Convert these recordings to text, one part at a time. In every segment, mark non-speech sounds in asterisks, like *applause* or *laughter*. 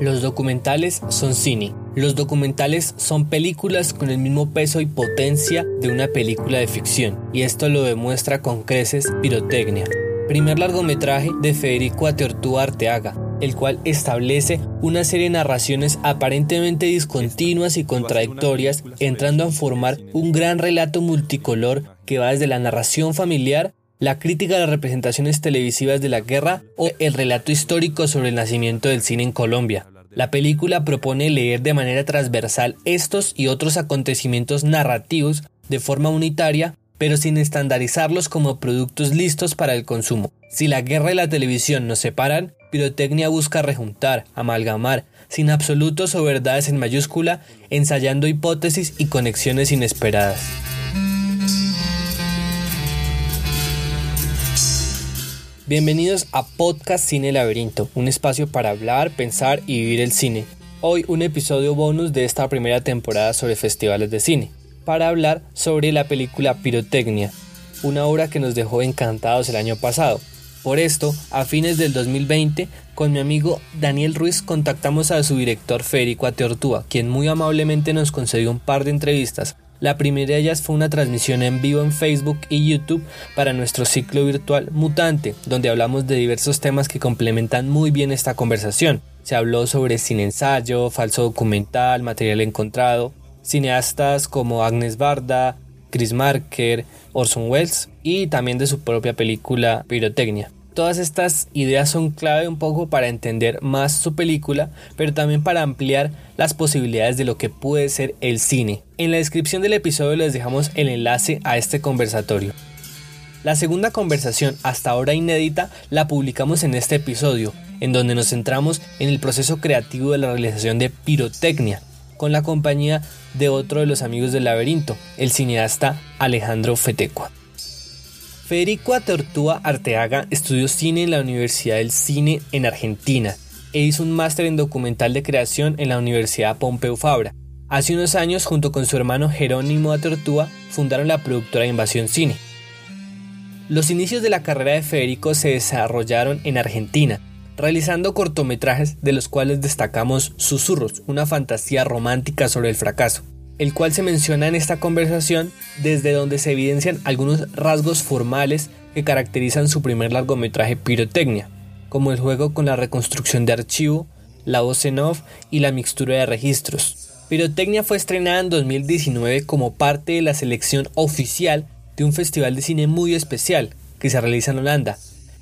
Los documentales son cine. Los documentales son películas con el mismo peso y potencia de una película de ficción, y esto lo demuestra con creces Pirotecnia, primer largometraje de Federico Ateortúa Arteaga, el cual establece una serie de narraciones aparentemente discontinuas y contradictorias, entrando a formar un gran relato multicolor que va desde la narración familiar la crítica a las representaciones televisivas de la guerra o el relato histórico sobre el nacimiento del cine en Colombia. La película propone leer de manera transversal estos y otros acontecimientos narrativos de forma unitaria, pero sin estandarizarlos como productos listos para el consumo. Si la guerra y la televisión nos separan, Pirotecnia busca rejuntar, amalgamar, sin absolutos o verdades en mayúscula, ensayando hipótesis y conexiones inesperadas. Bienvenidos a Podcast Cine Laberinto, un espacio para hablar, pensar y vivir el cine. Hoy un episodio bonus de esta primera temporada sobre festivales de cine, para hablar sobre la película Pirotecnia, una obra que nos dejó encantados el año pasado. Por esto, a fines del 2020, con mi amigo Daniel Ruiz contactamos a su director Federico Ateortúa, quien muy amablemente nos concedió un par de entrevistas la primera de ellas fue una transmisión en vivo en Facebook y YouTube para nuestro ciclo virtual Mutante, donde hablamos de diversos temas que complementan muy bien esta conversación. Se habló sobre cine ensayo, falso documental, material encontrado, cineastas como Agnes Barda, Chris Marker, Orson Welles y también de su propia película Pirotecnia. Todas estas ideas son clave un poco para entender más su película, pero también para ampliar las posibilidades de lo que puede ser el cine. En la descripción del episodio les dejamos el enlace a este conversatorio. La segunda conversación, hasta ahora inédita, la publicamos en este episodio, en donde nos centramos en el proceso creativo de la realización de Pirotecnia, con la compañía de otro de los amigos del laberinto, el cineasta Alejandro Fetecua. Federico Atortúa Arteaga estudió cine en la Universidad del Cine en Argentina e hizo un máster en documental de creación en la Universidad Pompeu Fabra. Hace unos años, junto con su hermano Jerónimo Atortúa, fundaron la productora Invasión Cine. Los inicios de la carrera de Federico se desarrollaron en Argentina, realizando cortometrajes de los cuales destacamos Susurros, una fantasía romántica sobre el fracaso el cual se menciona en esta conversación desde donde se evidencian algunos rasgos formales que caracterizan su primer largometraje Pirotecnia, como el juego con la reconstrucción de archivo, la voz en off y la mixtura de registros. Pirotecnia fue estrenada en 2019 como parte de la selección oficial de un festival de cine muy especial que se realiza en Holanda,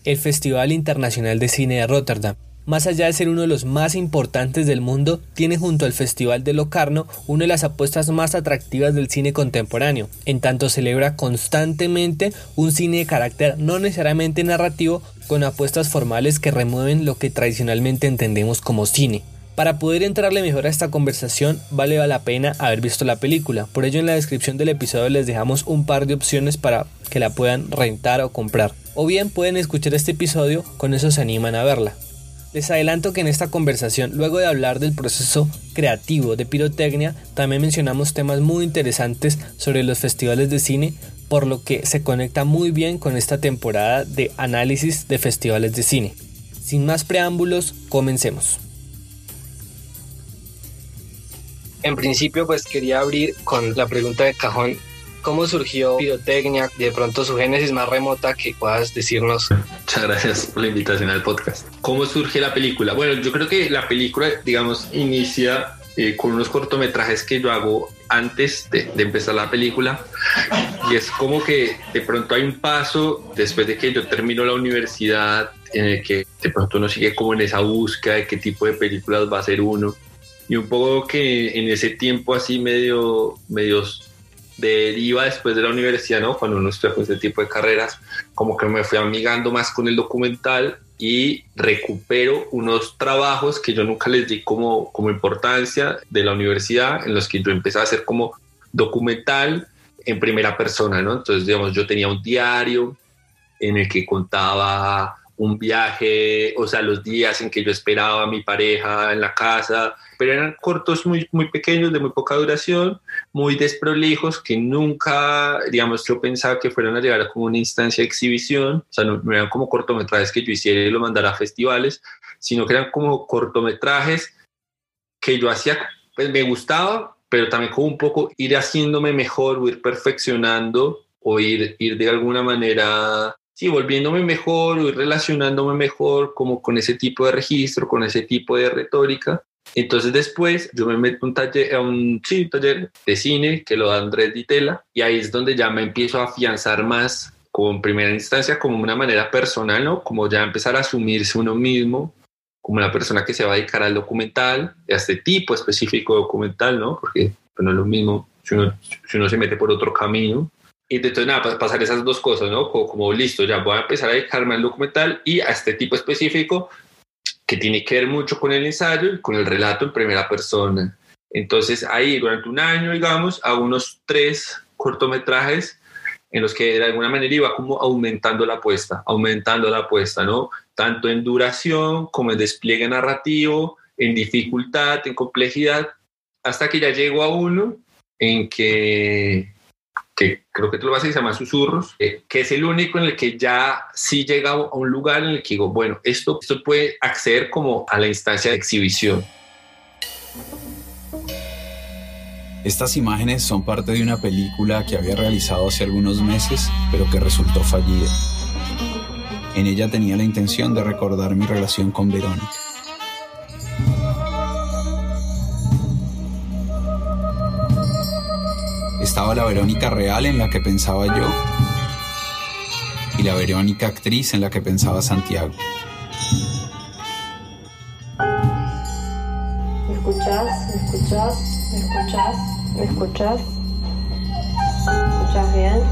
el Festival Internacional de Cine de Rotterdam, más allá de ser uno de los más importantes del mundo, tiene junto al Festival de Locarno una de las apuestas más atractivas del cine contemporáneo, en tanto celebra constantemente un cine de carácter no necesariamente narrativo con apuestas formales que remueven lo que tradicionalmente entendemos como cine. Para poder entrarle mejor a esta conversación, vale la pena haber visto la película. Por ello, en la descripción del episodio les dejamos un par de opciones para que la puedan rentar o comprar. O bien pueden escuchar este episodio, con eso se animan a verla. Les adelanto que en esta conversación, luego de hablar del proceso creativo de pirotecnia, también mencionamos temas muy interesantes sobre los festivales de cine, por lo que se conecta muy bien con esta temporada de análisis de festivales de cine. Sin más preámbulos, comencemos. En principio, pues quería abrir con la pregunta de cajón ¿Cómo surgió Pirotecnia? De pronto su génesis más remota que puedas decirnos. Muchas gracias por la invitación al podcast. ¿Cómo surge la película? Bueno, yo creo que la película, digamos, inicia eh, con unos cortometrajes que yo hago antes de, de, empezar la película y es como que de pronto hay un paso después de que yo termino la universidad en el que de pronto uno sigue como en esa búsqueda de qué tipo de películas va a hacer uno y un poco que en ese tiempo así medio medios deriva después de la universidad, ¿no? Cuando uno estudia ese tipo de carreras, como que me fui amigando más con el documental y recupero unos trabajos que yo nunca les di como, como importancia de la universidad, en los que yo empecé a hacer como documental en primera persona, ¿no? Entonces, digamos, yo tenía un diario en el que contaba un viaje, o sea, los días en que yo esperaba a mi pareja en la casa, pero eran cortos muy, muy pequeños, de muy poca duración, muy desprolijos, que nunca, digamos, yo pensaba que fueran a llegar a como una instancia de exhibición, o sea, no, eran como cortometrajes que yo hiciera y lo mandara a festivales, sino que eran como cortometrajes que yo hacía, pues me gustaba, pero también como un poco ir haciéndome mejor o ir perfeccionando o ir, ir de alguna manera, sí, volviéndome mejor ir relacionándome mejor como con ese tipo de registro, con ese tipo de retórica. Entonces después yo me meto un taller, a un, sí, taller de cine que lo da Andrés Ditela y ahí es donde ya me empiezo a afianzar más como en primera instancia como una manera personal, ¿no? Como ya empezar a asumirse uno mismo como la persona que se va a dedicar al documental, a este tipo específico de documental, ¿no? Porque pues, no es lo mismo si uno, si uno se mete por otro camino. Y entonces, nada, pasar esas dos cosas, ¿no? Como, como, listo, ya voy a empezar a dedicarme al documental y a este tipo específico que tiene que ver mucho con el ensayo y con el relato en primera persona. Entonces, ahí durante un año, digamos, a unos tres cortometrajes en los que de alguna manera iba como aumentando la apuesta, aumentando la apuesta, ¿no? Tanto en duración como en despliegue narrativo, en dificultad, en complejidad, hasta que ya llego a uno en que, que creo que tú lo vas a decir, se llama Susurros, eh, que es el único en el que ya sí llega a un lugar en el que digo, bueno, esto, esto puede acceder como a la instancia de exhibición. Estas imágenes son parte de una película que había realizado hace algunos meses, pero que resultó fallida. En ella tenía la intención de recordar mi relación con Verónica. Estaba la Verónica real en la que pensaba yo y la Verónica actriz en la que pensaba Santiago. ¿Me escuchas? ¿Me escuchas? ¿Me escuchas? ¿Me escuchas? ¿Me escuchas bien?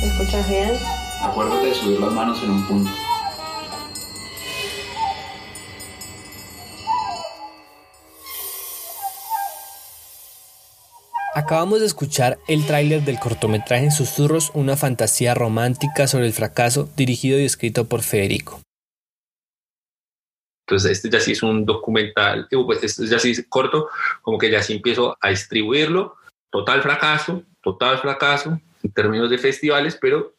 ¿Me escuchas bien? Acuérdate de subir las manos en un punto. Acabamos de escuchar el tráiler del cortometraje Susurros, una fantasía romántica sobre el fracaso, dirigido y escrito por Federico. Entonces, este ya sí es un documental, pues este ya sí es corto, como que ya sí empiezo a distribuirlo. Total fracaso, total fracaso en términos de festivales, pero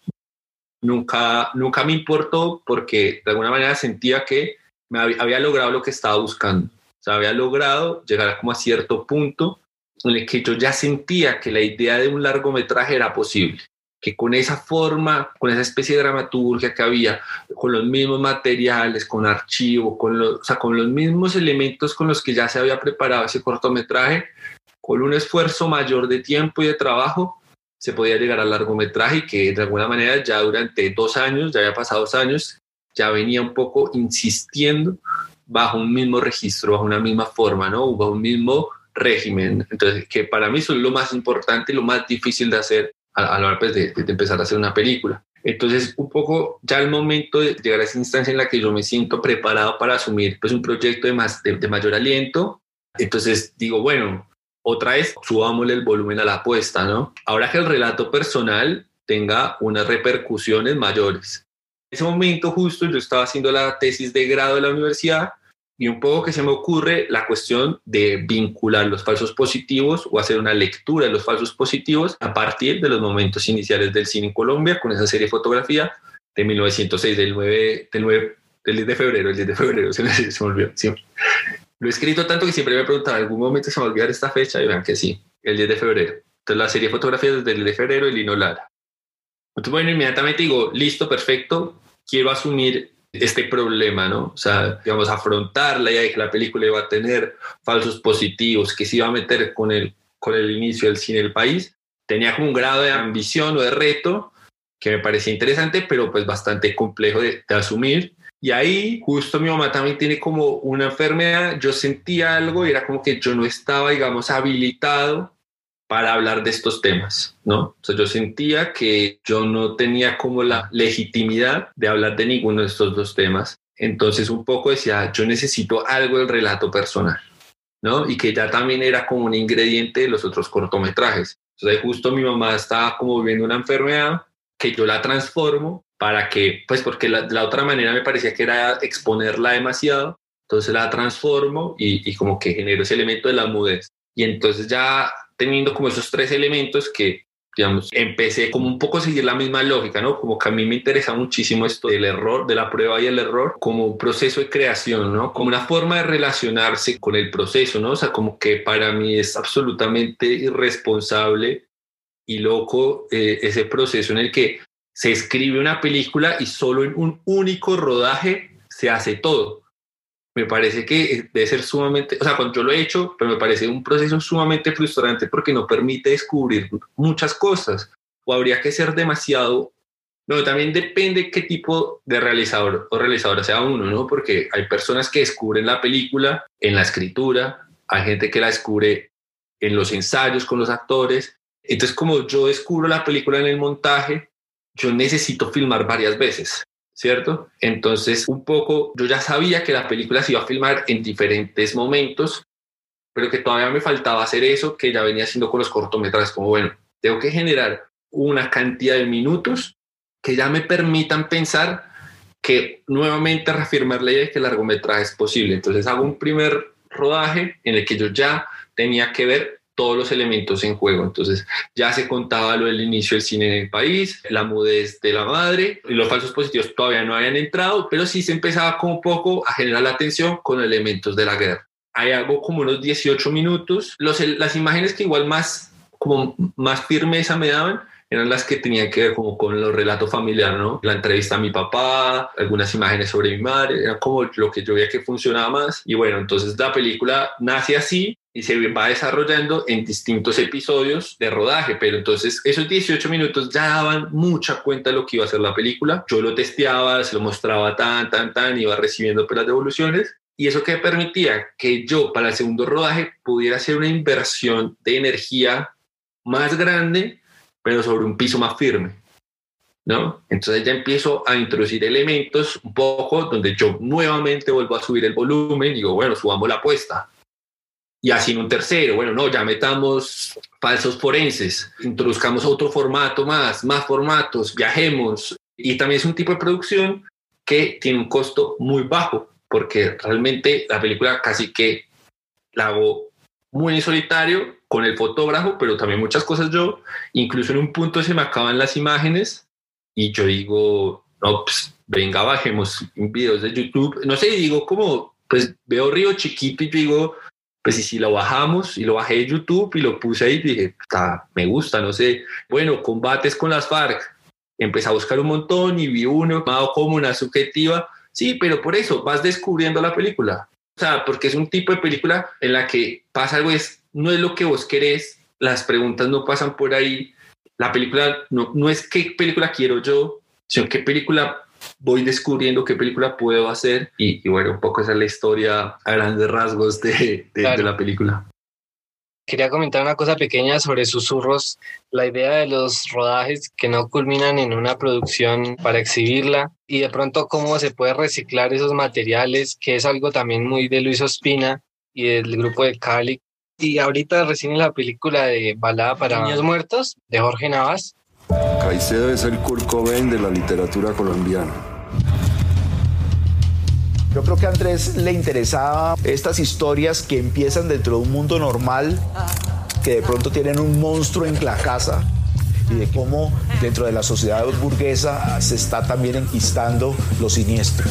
nunca, nunca me importó porque de alguna manera sentía que me había, había logrado lo que estaba buscando. O sea, había logrado llegar como a cierto punto en el que yo ya sentía que la idea de un largometraje era posible que con esa forma, con esa especie de dramaturgia que había, con los mismos materiales, con archivo, con los, o sea, con los mismos elementos con los que ya se había preparado ese cortometraje, con un esfuerzo mayor de tiempo y de trabajo, se podía llegar al largometraje y que de alguna manera ya durante dos años, ya había pasado dos años, ya venía un poco insistiendo bajo un mismo registro, bajo una misma forma, ¿no? Bajo un mismo régimen. Entonces, que para mí eso es lo más importante y lo más difícil de hacer a, la hora pues, de, empezar a hacer una película. Entonces, un poco ya el momento de llegar a esa instancia en la que yo me siento preparado para asumir pues, un proyecto de, más, de, mayor aliento, entonces digo, bueno, otra vez subámosle el volumen a la apuesta, ¿no? Ahora que el relato personal tenga unas repercusiones mayores. En ese momento justo yo estaba haciendo la tesis de grado de la universidad y un poco que se me ocurre la cuestión de vincular los falsos positivos o hacer una lectura de los falsos positivos a partir de los momentos iniciales del cine en Colombia con esa serie de fotografía de 1906, del 9, del 9 del 10 de febrero, el 10 de febrero, *laughs* se me, se me olvidó. Lo he escrito tanto que siempre me preguntado, ¿en algún momento se me va a olvidar esta fecha? Y vean que sí, el 10 de febrero. Entonces la serie de fotografías desde el 10 de febrero y Lino Lara. Entonces, bueno, inmediatamente digo, listo, perfecto, quiero asumir este problema, ¿no? O sea, digamos, afrontar la idea de que la película iba a tener falsos positivos, que se iba a meter con el, con el inicio del cine del país, tenía como un grado de ambición o de reto que me parecía interesante, pero pues bastante complejo de, de asumir. Y ahí justo mi mamá también tiene como una enfermedad, yo sentía algo y era como que yo no estaba, digamos, habilitado para hablar de estos temas, ¿no? O sea, yo sentía que yo no tenía como la legitimidad de hablar de ninguno de estos dos temas. Entonces un poco decía, yo necesito algo del relato personal, ¿no? Y que ya también era como un ingrediente de los otros cortometrajes. Entonces justo mi mamá estaba como viviendo una enfermedad que yo la transformo para que, pues porque la, la otra manera me parecía que era exponerla demasiado, entonces la transformo y, y como que genero ese elemento de la mudez. Y entonces ya teniendo como esos tres elementos que digamos, empecé como un poco a seguir la misma lógica, ¿no? Como que a mí me interesa muchísimo esto del error, de la prueba y el error, como un proceso de creación, ¿no? Como una forma de relacionarse con el proceso, ¿no? O sea, como que para mí es absolutamente irresponsable y loco eh, ese proceso en el que se escribe una película y solo en un único rodaje se hace todo. Me parece que debe ser sumamente, o sea, cuando yo lo he hecho, pero me parece un proceso sumamente frustrante porque no permite descubrir muchas cosas o habría que ser demasiado no, también depende qué tipo de realizador o realizadora sea uno, ¿no? Porque hay personas que descubren la película en la escritura, hay gente que la descubre en los ensayos con los actores. Entonces, como yo descubro la película en el montaje, yo necesito filmar varias veces, ¿cierto? Entonces, un poco, yo ya sabía que la película se iba a filmar en diferentes momentos, pero que todavía me faltaba hacer eso que ya venía haciendo con los cortometrajes, como bueno, tengo que generar una cantidad de minutos que ya me permitan pensar que nuevamente reafirmar la idea de que el largometraje es posible. Entonces hago un primer rodaje en el que yo ya tenía que ver todos los elementos en juego. Entonces ya se contaba lo del inicio del cine en el país, la mudez de la madre y los falsos positivos todavía no habían entrado, pero sí se empezaba como poco a generar la atención con elementos de la guerra. Hay algo como unos 18 minutos. Los, las imágenes que igual más, como más firmeza me daban eran las que tenían que ver como con los relatos familiares, ¿no? La entrevista a mi papá, algunas imágenes sobre mi madre, era como lo que yo veía que funcionaba más. Y bueno, entonces la película nace así y se va desarrollando en distintos episodios de rodaje, pero entonces esos 18 minutos ya daban mucha cuenta de lo que iba a ser la película. Yo lo testeaba, se lo mostraba tan, tan, tan, iba recibiendo las devoluciones. Y eso que permitía que yo para el segundo rodaje pudiera hacer una inversión de energía más grande pero sobre un piso más firme. ¿no? Entonces ya empiezo a introducir elementos un poco donde yo nuevamente vuelvo a subir el volumen y digo, bueno, subamos la apuesta. Y así en un tercero, bueno, no, ya metamos falsos forenses, introduzcamos otro formato más, más formatos, viajemos. Y también es un tipo de producción que tiene un costo muy bajo, porque realmente la película casi que la hago muy en solitario con el fotógrafo, pero también muchas cosas yo. Incluso en un punto se me acaban las imágenes y yo digo, no, pues venga, bajemos videos de YouTube. No sé, digo como, pues veo Río chiquito y digo, pues y si lo bajamos y lo bajé de YouTube y lo puse ahí, dije, está, me gusta, no sé. Bueno, combates con las FARC. Empecé a buscar un montón y vi uno como una subjetiva. Sí, pero por eso vas descubriendo la película. O sea, porque es un tipo de película en la que pasa algo, es, no es lo que vos querés, las preguntas no pasan por ahí, la película no, no es qué película quiero yo, sino qué película voy descubriendo, qué película puedo hacer y, bueno, un poco esa es la historia a grandes rasgos de, de la película. Quería comentar una cosa pequeña sobre susurros, la idea de los rodajes que no culminan en una producción para exhibirla y de pronto cómo se puede reciclar esos materiales, que es algo también muy de Luis Ospina y del grupo de Cali. Y ahorita recién en la película de Balada para Niños Muertos de Jorge Navas. Caicedo es el Kurt Cobain de la literatura colombiana yo creo que a Andrés le interesaba estas historias que empiezan dentro de un mundo normal, que de pronto tienen un monstruo en la casa y de cómo dentro de la sociedad burguesa se está también enquistando lo siniestro.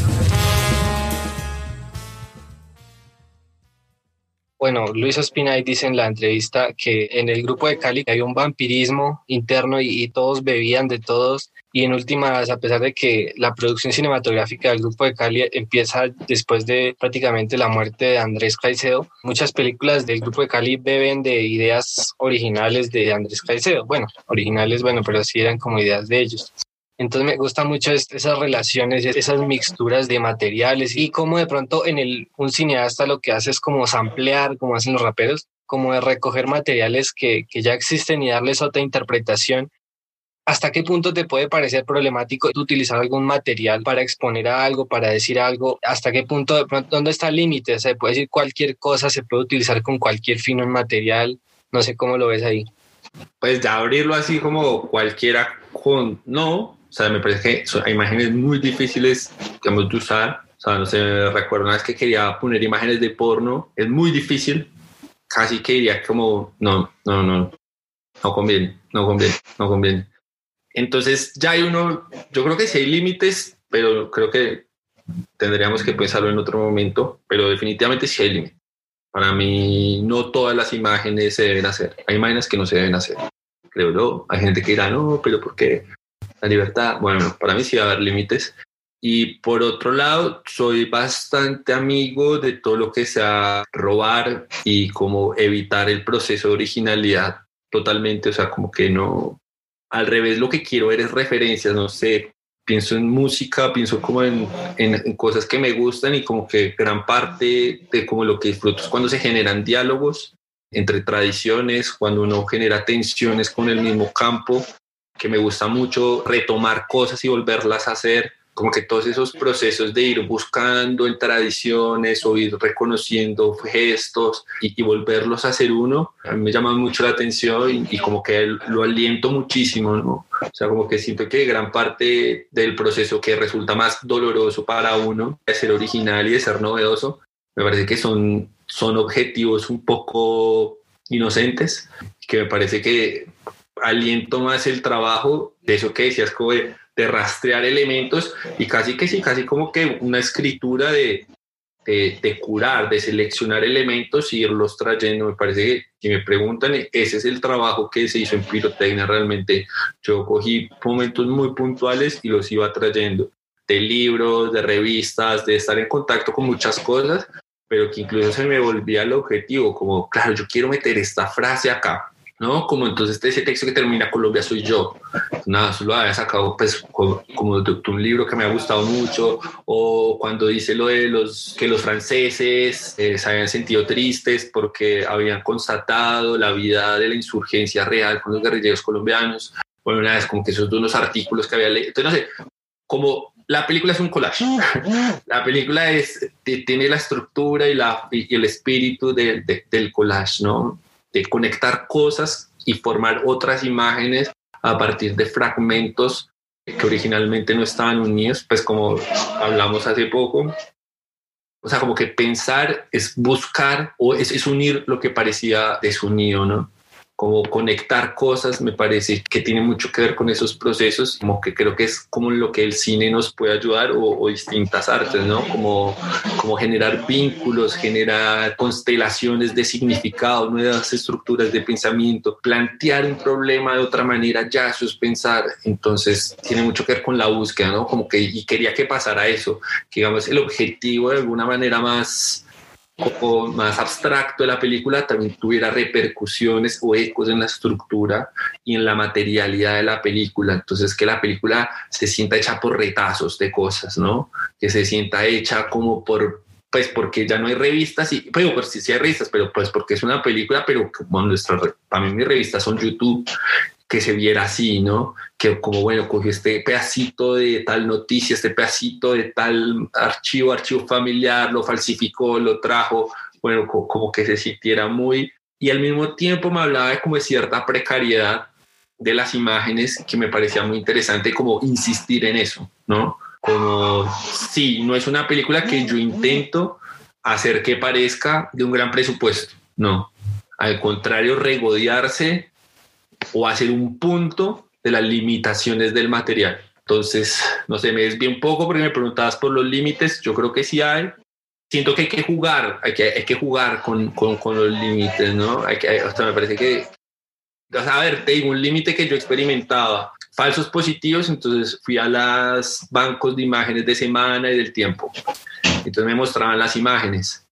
Bueno, Luis Ospinay dice en la entrevista que en el grupo de Cali hay un vampirismo interno y, todos bebían de todos. Y en últimas, a pesar de que la producción cinematográfica del grupo de Cali empieza después de prácticamente la muerte de Andrés Caicedo, muchas películas del grupo de Cali beben de ideas originales de Andrés Caicedo. Bueno, originales, bueno, pero sí eran como ideas de ellos. Entonces me gustan mucho esas relaciones, esas mixturas de materiales y como de pronto en el, un cineasta lo que hace es como samplear, como hacen los raperos, como de recoger materiales que, que ya existen y darles otra interpretación. ¿Hasta qué punto te puede parecer problemático utilizar algún material para exponer algo, para decir algo? ¿Hasta qué punto, de pronto, dónde está el límite? Se puede decir cualquier cosa, se puede utilizar con cualquier fino en material. No sé cómo lo ves ahí. Pues ya abrirlo así como cualquiera con no, o sea, me parece que son imágenes muy difíciles, digamos, de usar. O sea, no sé, recuerdo una vez que quería poner imágenes de porno. Es muy difícil. Casi que diría como, no, no, no, no conviene. no conviene, no conviene. Entonces ya hay uno, yo creo que sí hay límites, pero creo que tendríamos que pensarlo en otro momento, pero definitivamente sí hay límites. Para mí no todas las imágenes se deben hacer, hay imágenes que no se deben hacer, creo yo. Hay gente que dirá, no, pero ¿por qué? La libertad, bueno, para mí sí va a haber límites. Y por otro lado, soy bastante amigo de todo lo que sea robar y como evitar el proceso de originalidad totalmente, o sea, como que no, al revés, lo que quiero ver es referencias, no sé, pienso en música, pienso como en, en, cosas que me gustan y como que gran parte de como lo que disfruto es cuando se generan diálogos entre tradiciones, cuando uno genera tensiones con el mismo campo, que me gusta mucho retomar cosas y volverlas a hacer como que todos esos procesos de ir buscando en tradiciones o ir reconociendo gestos y, volverlos a hacer uno, a mí me llama mucho la atención y, como que lo aliento muchísimo, ¿no? O sea, como que siento que gran parte del proceso que resulta más doloroso para uno de ser original y de ser novedoso, me parece que son, son objetivos un poco inocentes, que me parece que aliento más el trabajo de eso que decías, como de de rastrear elementos y casi que sí, casi como que una escritura de, de, curar, de seleccionar elementos y irlos trayendo. Me parece que si me preguntan, ese es el trabajo que se hizo en pirotecnia realmente. Yo cogí momentos muy puntuales y los iba trayendo de libros, de revistas, de estar en contacto con muchas cosas, pero que incluso se me volvía el objetivo, como, claro, yo quiero meter esta frase acá, ¿no? Como entonces ese texto que termina Colombia soy yo. Nada, solo había sacado pues como, de un libro que me ha gustado mucho o cuando dice lo de los que los franceses eh, se habían sentido tristes porque habían constatado la vida de la insurgencia real con los guerrilleros colombianos. Bueno, una vez como que esos dos artículos que había leído. Entonces, no sé, como la película es un collage. *laughs* la película es, tiene la estructura y, la, y el espíritu del collage, ¿no? De conectar cosas y formar otras imágenes a partir de fragmentos que originalmente no estaban unidos, pues como hablamos hace poco. O sea, como que pensar es buscar o es, unir lo que parecía desunido, ¿no? Como conectar cosas, me parece que tiene mucho que ver con esos procesos, como que creo que es como lo que el cine nos puede ayudar o, distintas artes, ¿no? Como, como generar vínculos, generar constelaciones de significado, nuevas estructuras de pensamiento, plantear un problema de otra manera, ya eso es pensar, entonces tiene mucho que ver con la búsqueda, ¿no? Como que, y quería que pasara eso, que digamos el objetivo de alguna manera más poco más abstracto de la película también tuviera repercusiones o ecos en la estructura y en la materialidad de la película. Entonces, que la película se sienta hecha por retazos de cosas, ¿no? Que se sienta hecha como por pues porque ya no hay revistas y pero pues sí, sí hay revistas pero pues porque es una película pero como nuestra para mí mis revistas son YouTube que se viera así, ¿no? Que como, bueno, cogió este pedacito de tal noticia, este pedacito de tal archivo, archivo familiar, lo falsificó, lo trajo, bueno, como que se sintiera muy... Y al mismo tiempo me hablaba de como de cierta precariedad de las imágenes que me parecía muy interesante como insistir en eso, ¿no? Como, sí, no es una película que yo intento hacer que parezca de un gran presupuesto, no. Al contrario, regodearse o hacer un punto de las limitaciones del material. Entonces, no sé, me desvié un poco porque me preguntabas por los límites. Yo creo que sí hay. Siento que hay que jugar, hay que, hay que jugar con, con, con los límites, ¿no? Hay que, hasta me parece que, a ver, te digo, un límite que yo experimentaba, falsos positivos, entonces fui a los bancos de imágenes de semana y del tiempo. Entonces me mostraban las imágenes,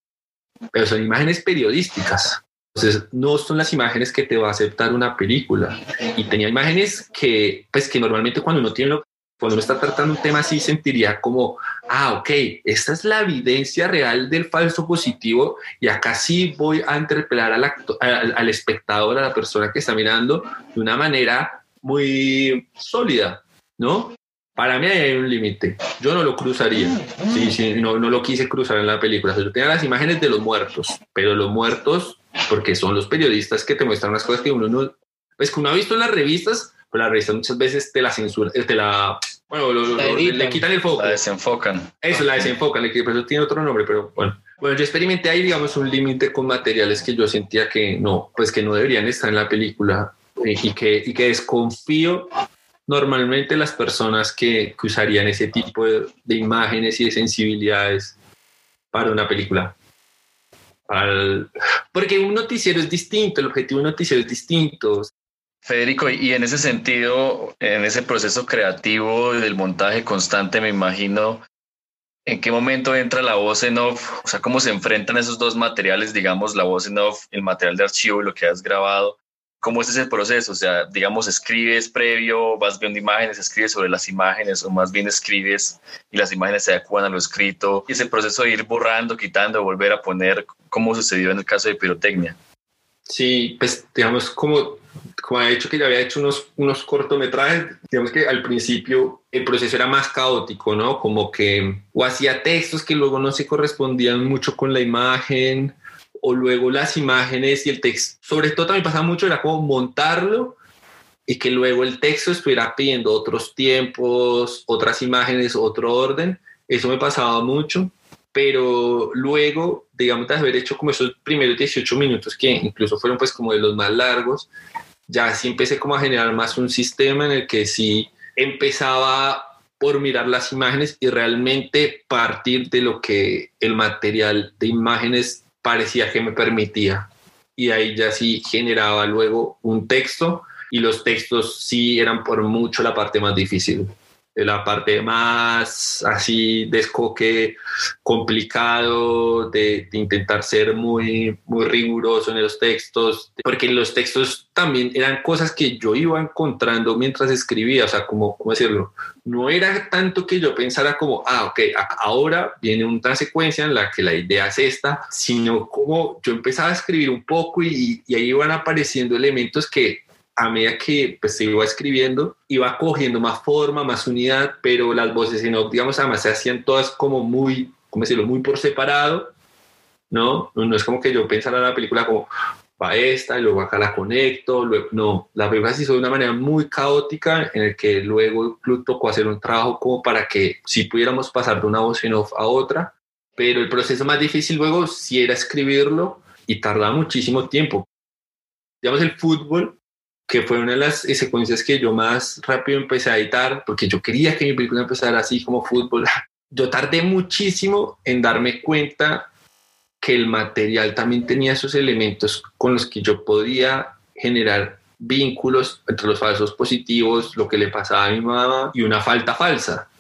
pero son imágenes periodísticas. Entonces, no son las imágenes que te va a aceptar una película. Y tenía imágenes que, pues, que normalmente cuando uno tiene cuando uno está tratando un tema así, sentiría como, ah, ok, esta es la evidencia real del falso positivo y acá sí voy a interpelar al, espectador, a la persona que está mirando de una manera muy sólida, ¿no? Para mí hay un límite. Yo no lo cruzaría. Sí, sí, no, no lo quise cruzar en la película. yo tenía las imágenes de los muertos, pero los muertos porque son los periodistas que te muestran las cosas que uno no, pues que uno ha visto en las revistas, pero las revistas muchas veces te la censuran, te la, bueno, le quitan el foco. La desenfocan. Eso, la desenfocan, le, pero tiene otro nombre, pero bueno. Bueno, yo experimenté ahí, digamos, un límite con materiales que yo sentía que no, pues que no deberían estar en la película, eh, y, que, y que desconfío normalmente las personas que, que usarían ese tipo de, de, imágenes y de sensibilidades para una película. Porque un noticiero es distinto, el objetivo de un noticiero es distinto. Federico, y en ese sentido, en ese proceso creativo del montaje constante, me imagino, ¿en qué momento entra la voz en off? O sea, ¿cómo se enfrentan esos dos materiales, digamos, la voz en off, el material de archivo y lo que has grabado? ¿Cómo es ese proceso? O sea, digamos, escribes previo, vas viendo imágenes, escribes sobre las imágenes o más bien escribes y las imágenes se adecuan a lo escrito. Y ese proceso de ir borrando, quitando, volver a poner, ¿cómo sucedió en el caso de pirotecnia? Sí, pues digamos, como, como ha dicho que ya había hecho unos, unos cortometrajes, digamos que al principio el proceso era más caótico, ¿no? Como que o hacía textos que luego no se correspondían mucho con la imagen o luego las imágenes y el texto. Sobre todo también pasaba mucho, era como montarlo y que luego el texto estuviera pidiendo otros tiempos, otras imágenes, otro orden. Eso me pasaba mucho, pero luego, digamos, de haber hecho como esos primeros 18 minutos, que incluso fueron pues como de los más largos, ya sí empecé como a generar más un sistema en el que sí empezaba por mirar las imágenes y realmente partir de lo que el material de imágenes parecía que me permitía. Y ahí ya sí generaba luego un texto y los textos sí eran por mucho la parte más difícil. La parte más así descoque, complicado, de, de, intentar ser muy, muy riguroso en los textos, porque los textos también eran cosas que yo iba encontrando mientras escribía, o sea, como, ¿cómo decirlo? no era tanto que yo pensara como, ah, ok, ahora viene una secuencia en la que la idea es esta, sino como yo empezaba a escribir un poco y, y ahí iban apareciendo elementos que a medida que pues, se iba escribiendo, iba cogiendo más forma, más unidad, pero las voces, sino, digamos, además se hacían todas como muy, ¿cómo decirlo?, muy por separado, ¿no? No es como que yo pensara la película como, va esta y luego acá la conecto. Luego, no, la película se hizo de una manera muy caótica en el que luego tocó hacer un trabajo como para que si pudiéramos pasar de una voz en off a otra, pero el proceso más difícil luego sí era escribirlo y tardaba muchísimo tiempo. Digamos el fútbol, que fue una de las secuencias que yo más rápido empecé a editar, porque yo quería que mi película empezara así como fútbol. *laughs* Yo tardé muchísimo en darme cuenta que el material también tenía esos elementos con los que yo podía generar vínculos entre los falsos positivos, lo que le pasaba a mi mamá y una falta falsa,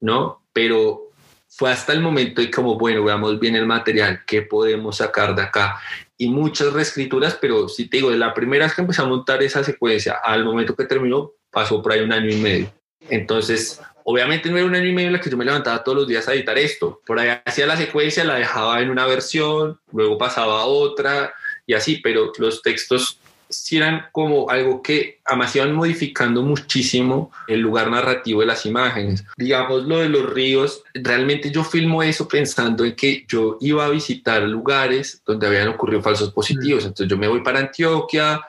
¿no? Pero fue hasta el momento de como, bueno, veamos bien el material, qué podemos sacar de acá. Y muchas reescrituras, pero si te digo, de la primera vez que empecé a montar esa secuencia al momento que terminó, pasó por ahí un año y medio. Entonces, Obviamente no era un año y medio en la que yo me levantaba todos los días a editar esto. Por ahí hacía la secuencia, la dejaba en una versión, luego pasaba a otra y así, pero los textos sí eran como algo que además iban modificando muchísimo el lugar narrativo de las imágenes. Digamos lo de los ríos, realmente yo filmo eso pensando en que yo iba a visitar lugares donde habían ocurrido falsos positivos. Entonces yo me voy para Antioquia,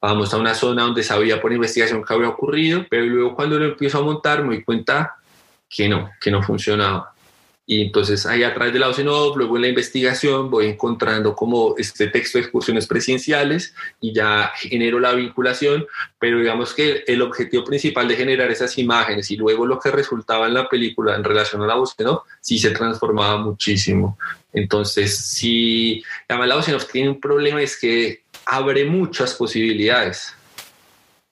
vamos a una zona donde sabía por investigación que había ocurrido, pero luego cuando lo empiezo a montar me di cuenta que no, que no funcionaba. Y entonces ahí atrás de la OCENOV, luego en la investigación voy encontrando como este texto de excursiones presidenciales y ya genero la vinculación, pero digamos que el objetivo principal de generar esas imágenes y luego lo que resultaba en la película en relación a la OCENOV, sí se transformaba muchísimo. Entonces, sí, además la OCENOV tiene un problema, es que abre muchas posibilidades.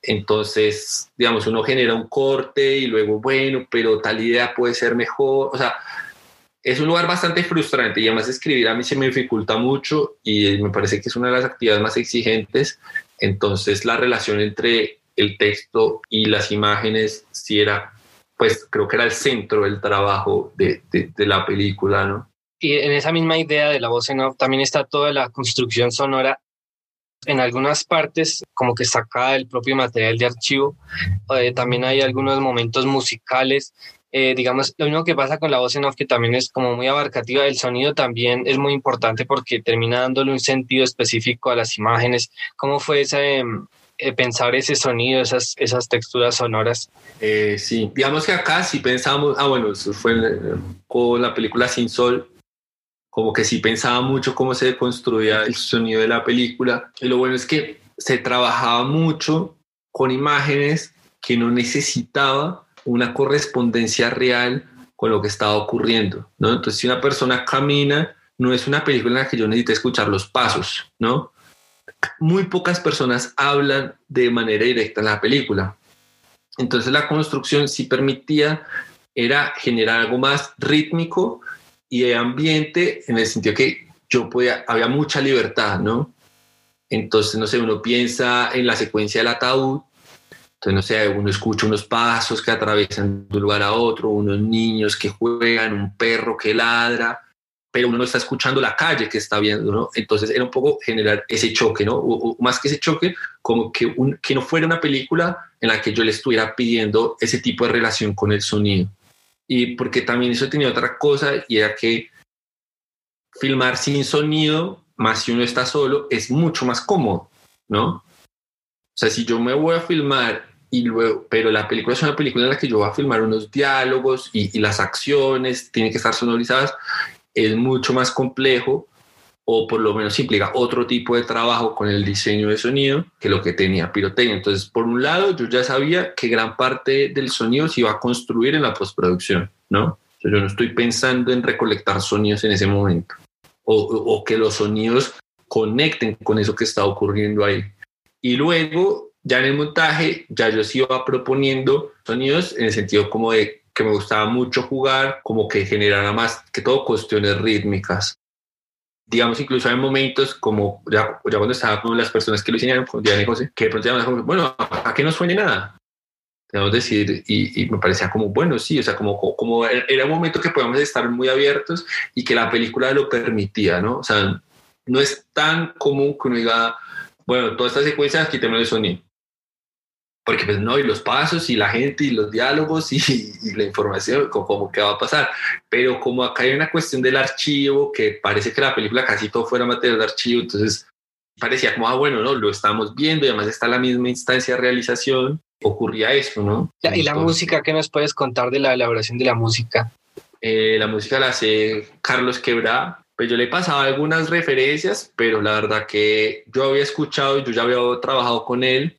Entonces, digamos, uno genera un corte y luego, bueno, pero tal idea puede ser mejor. O sea, es un lugar bastante frustrante y además escribir a mí se me dificulta mucho y me parece que es una de las actividades más exigentes. Entonces, la relación entre el texto y las imágenes sí era, pues creo que era el centro del trabajo de, de, la película, ¿no? Y en esa misma idea de la voz en off también está toda la construcción sonora en algunas partes como que saca del propio material de archivo. Eh, también hay algunos momentos musicales. Eh, digamos, lo mismo que pasa con la voz en off, que también es como muy abarcativa. El sonido también es muy importante porque termina dándole un sentido específico a las imágenes. ¿Cómo fue ese, eh, pensar ese sonido, esas, esas texturas sonoras? Eh, sí, digamos que acá si pensamos, ah, bueno, eso fue con la película Sin Sol, como que sí pensaba mucho cómo se construía el sonido de la película. Y lo bueno es que se trabajaba mucho con imágenes que no necesitaba una correspondencia real con lo que estaba ocurriendo, ¿no? Entonces, si una persona camina, no es una película en la que yo necesite escuchar los pasos, ¿no? Muy pocas personas hablan de manera directa en la película. Entonces, la construcción sí permitía, era generar algo más rítmico y de ambiente, en el sentido que yo podía, había mucha libertad, ¿no? Entonces, no sé, uno piensa en la secuencia del ataúd, entonces, no sé, uno escucha unos pasos que atraviesan de un lugar a otro, unos niños que juegan, un perro que ladra, pero uno no está escuchando la calle que está viendo, ¿no? Entonces era un poco generar ese choque, ¿no? O, más que ese choque, como que, un, que no fuera una película en la que yo le estuviera pidiendo ese tipo de relación con el sonido. Y porque también eso tenía otra cosa y era que filmar sin sonido, más si uno está solo, es mucho más cómodo, ¿no? O sea, si yo me voy a filmar y luego, pero la película es una película en la que yo voy a filmar unos diálogos y, las acciones tienen que estar sonorizadas, es mucho más complejo o por lo menos implica otro tipo de trabajo con el diseño de sonido que lo que tenía pirotecnia. Entonces, por un lado, yo ya sabía que gran parte del sonido se iba a construir en la postproducción, ¿no? yo no estoy pensando en recolectar sonidos en ese momento o, o que los sonidos conecten con eso que está ocurriendo ahí. Y luego ya en el montaje, ya yo sí iba proponiendo sonidos en el sentido como de que me gustaba mucho jugar, como que generara más que todo cuestiones rítmicas. Digamos, incluso hay momentos como ya, ya cuando estaba con las personas que lo diseñaron, con Diana y José, que de pronto como, bueno, ¿a qué no suene nada? Debemos decir, y, y, me parecía como, bueno, sí, o sea, como, como era un momento que podíamos estar muy abiertos y que la película lo permitía, ¿no? O sea, no es tan común que uno diga, bueno, toda esta secuencia quitemos el sonido porque pues no, y los pasos y la gente y los diálogos *laughs* y, la información, como, que va a pasar. Pero como acá hay una cuestión del archivo, que parece que la película casi todo fuera material de archivo, entonces parecía como, ah, bueno, no, lo estamos viendo y además está la misma instancia de realización, ocurría eso, ¿no? ¿Y la música? ¿Qué nos puedes contar de la elaboración de la música? Eh, la música la hace Carlos Quebrá, pues yo le pasaba algunas referencias, pero la verdad que yo había escuchado, yo ya había trabajado con él,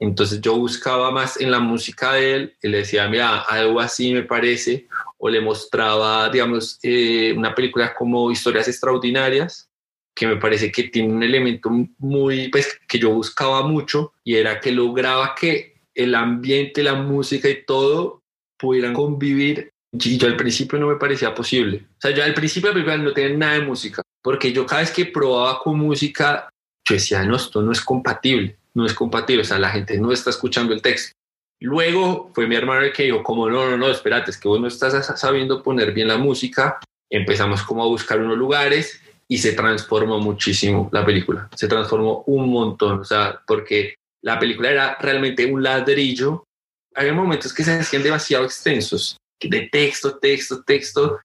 entonces yo buscaba más en la música de él y le decía, mira, algo así me parece, o le mostraba, digamos, eh, una película como Historias Extraordinarias, que me parece que tiene un elemento muy, pues, que yo buscaba mucho, y era que lograba que el ambiente, la música y todo pudieran convivir. Y yo al principio no me parecía posible. O sea, yo al principio no tenía nada de música, porque yo cada vez que probaba con música, yo decía, no, esto no es compatible no es compatible, o sea, la gente no está escuchando el texto. Luego fue mi hermano el que dijo, como no, no, no, espérate, es que vos no estás sabiendo poner bien la música. Empezamos como a buscar unos lugares y se transformó muchísimo la película, se transformó un montón, o sea, porque la película era realmente un ladrillo. Había momentos que se hacían demasiado extensos, de texto, texto, texto,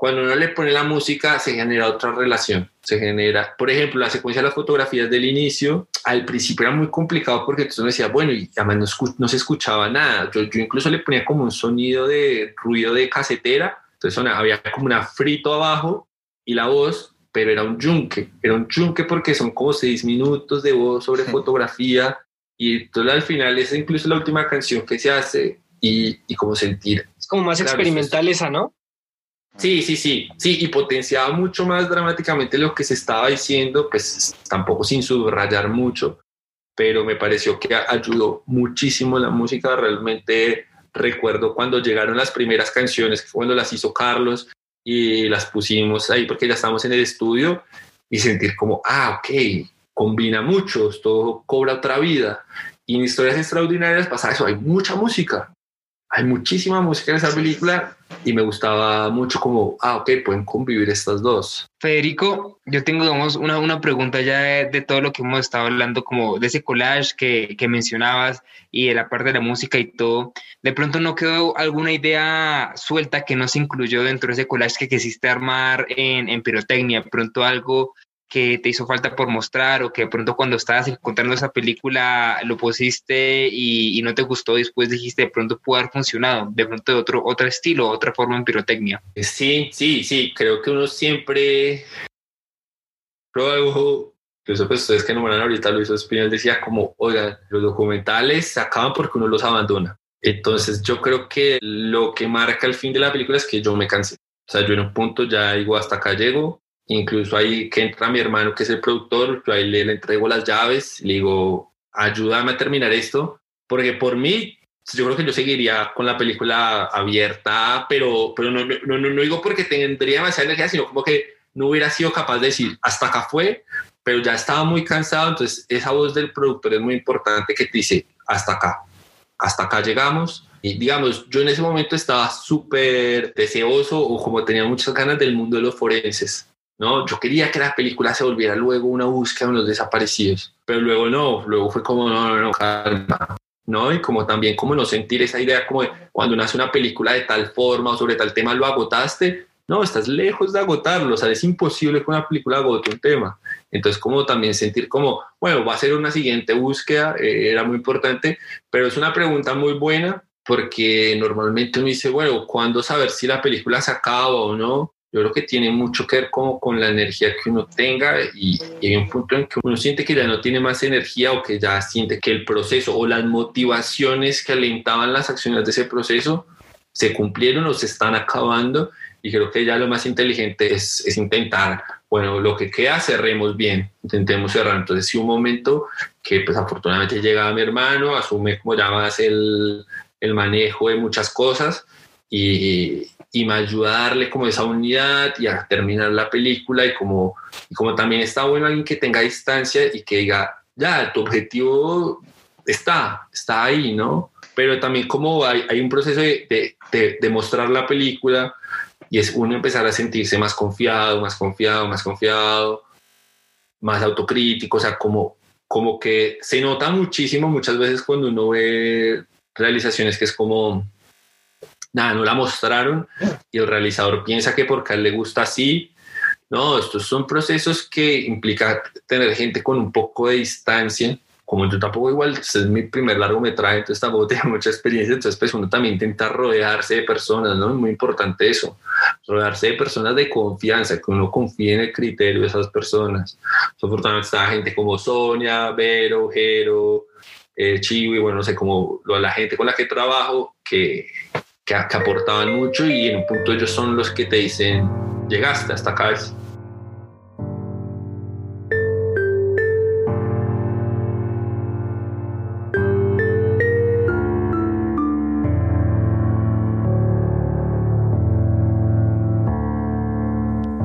cuando uno le pone la música, se genera otra relación. Se genera, por ejemplo, la secuencia de las fotografías del inicio, al principio era muy complicado porque entonces uno decía, bueno, y además no, se escuchaba nada. Yo, incluso le ponía como un sonido de ruido de casetera, entonces había como una frito abajo y la voz, pero era un yunque, era un yunque porque son como seis minutos de voz sobre fotografía y entonces al final es incluso la última canción que se hace y, y como sentir. Es como más experimental esa, ¿no? Sí, sí, sí, sí, y potenciaba mucho más dramáticamente lo que se estaba diciendo, pues tampoco sin subrayar mucho, pero me pareció que ayudó muchísimo la música. Realmente recuerdo cuando llegaron las primeras canciones, cuando las hizo Carlos y las pusimos ahí porque ya estábamos en el estudio y sentir como, ah, ok, combina mucho, esto cobra otra vida. Y en historias extraordinarias pasa eso, hay mucha música, hay muchísima música en esa película y me gustaba mucho como, ah, ok, pueden convivir estas dos. Federico, yo tengo, digamos, una, una pregunta ya de, todo lo que hemos estado hablando, como de ese collage que, que, mencionabas y de la parte de la música y todo. De pronto no quedó alguna idea suelta que no se incluyó dentro de ese collage que quisiste armar en, en pirotecnia, de pronto algo que te hizo falta por mostrar o que de pronto cuando estabas encontrando esa película lo pusiste y, no te gustó después dijiste de pronto pudo haber funcionado, de pronto de otro, otro estilo, otra forma en pirotecnia? Sí, sí, sí, creo que uno siempre prueba incluso pues ustedes que nombran ahorita Luis Espinal decía como, oigan, los documentales se acaban porque uno los abandona. Entonces yo creo que lo que marca el fin de la película es que yo me cansé. O sea, yo en un punto ya digo, hasta acá llego, incluso ahí que entra mi hermano que es el productor, yo ahí le, le entrego las llaves, le digo, ayúdame a terminar esto, porque por mí yo creo que yo seguiría con la película abierta, pero, pero no, no, no, digo porque tendría demasiada energía, sino como que no hubiera sido capaz de decir, hasta acá fue, pero ya estaba muy cansado, entonces esa voz del productor es muy importante que te dice, hasta acá, hasta acá llegamos. Y digamos, yo en ese momento estaba súper deseoso o como tenía muchas ganas del mundo de los forenses. ¿No? Yo quería que la película se volviera luego una búsqueda de los desaparecidos, pero luego no, luego fue como, no, no, no, calma, ¿no? Y como también como no sentir esa idea como cuando uno hace una película de tal forma o sobre tal tema lo agotaste, no, estás lejos de agotarlo, o sea, es imposible que una película agote un tema. Entonces, como también sentir como, bueno, va a ser una siguiente búsqueda, eh, era muy importante, pero es una pregunta muy buena porque normalmente uno dice, bueno, ¿cuándo saber si la película se acaba o no? Yo creo que tiene mucho que ver como con la energía que uno tenga y, hay un punto en que uno siente que ya no tiene más energía o que ya siente que el proceso o las motivaciones que alentaban las acciones de ese proceso se cumplieron o se están acabando y creo que ya lo más inteligente es, es intentar, bueno, lo que queda cerremos bien, intentemos cerrar. Entonces sí un momento que pues afortunadamente llega mi hermano, asume como ya más el, el manejo de muchas cosas y, y me ayuda a darle como esa unidad y a terminar la película y como, y como también está bueno alguien que tenga distancia y que diga, ya, tu objetivo está, está ahí, ¿no? Pero también como hay, hay un proceso de, de, de, mostrar la película y es uno empezar a sentirse más confiado, más confiado, más confiado, más autocrítico, o sea, como, como que se nota muchísimo muchas veces cuando uno ve realizaciones que es como, nada, no la mostraron y el realizador piensa que porque a él le gusta así. No, estos son procesos que implica tener gente con un poco de distancia. Como yo tampoco igual, es mi primer largometraje, entonces tampoco tengo mucha experiencia, entonces pues uno también intenta rodearse de personas, ¿no? Es muy importante eso, rodearse de personas de confianza, que uno confíe en el criterio de esas personas. Afortunadamente está gente como Sonia, Vero, Jero, eh, Chivo y bueno, no sé, como la gente con la que trabajo, que, que, aportaban mucho y en un punto ellos son los que te dicen, llegaste hasta acá.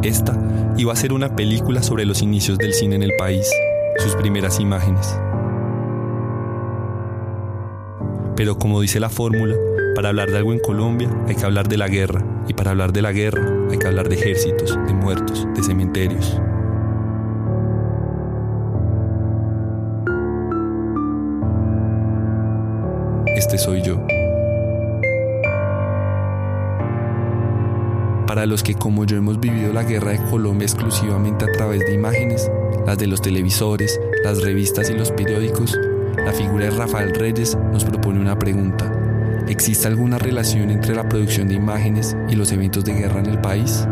Esta iba a ser una película sobre los inicios del cine en el país, sus primeras imágenes. Pero como dice la fórmula, para hablar de algo en Colombia hay que hablar de la guerra, y para hablar de la guerra hay que hablar de ejércitos, de muertos, de cementerios. Este soy yo. Para los que como yo hemos vivido la guerra de Colombia exclusivamente a través de imágenes, las de los televisores, las revistas y los periódicos, la figura de Rafael Reyes nos propone una pregunta. ¿Existe alguna relación entre la producción de imágenes y los eventos de guerra en el país?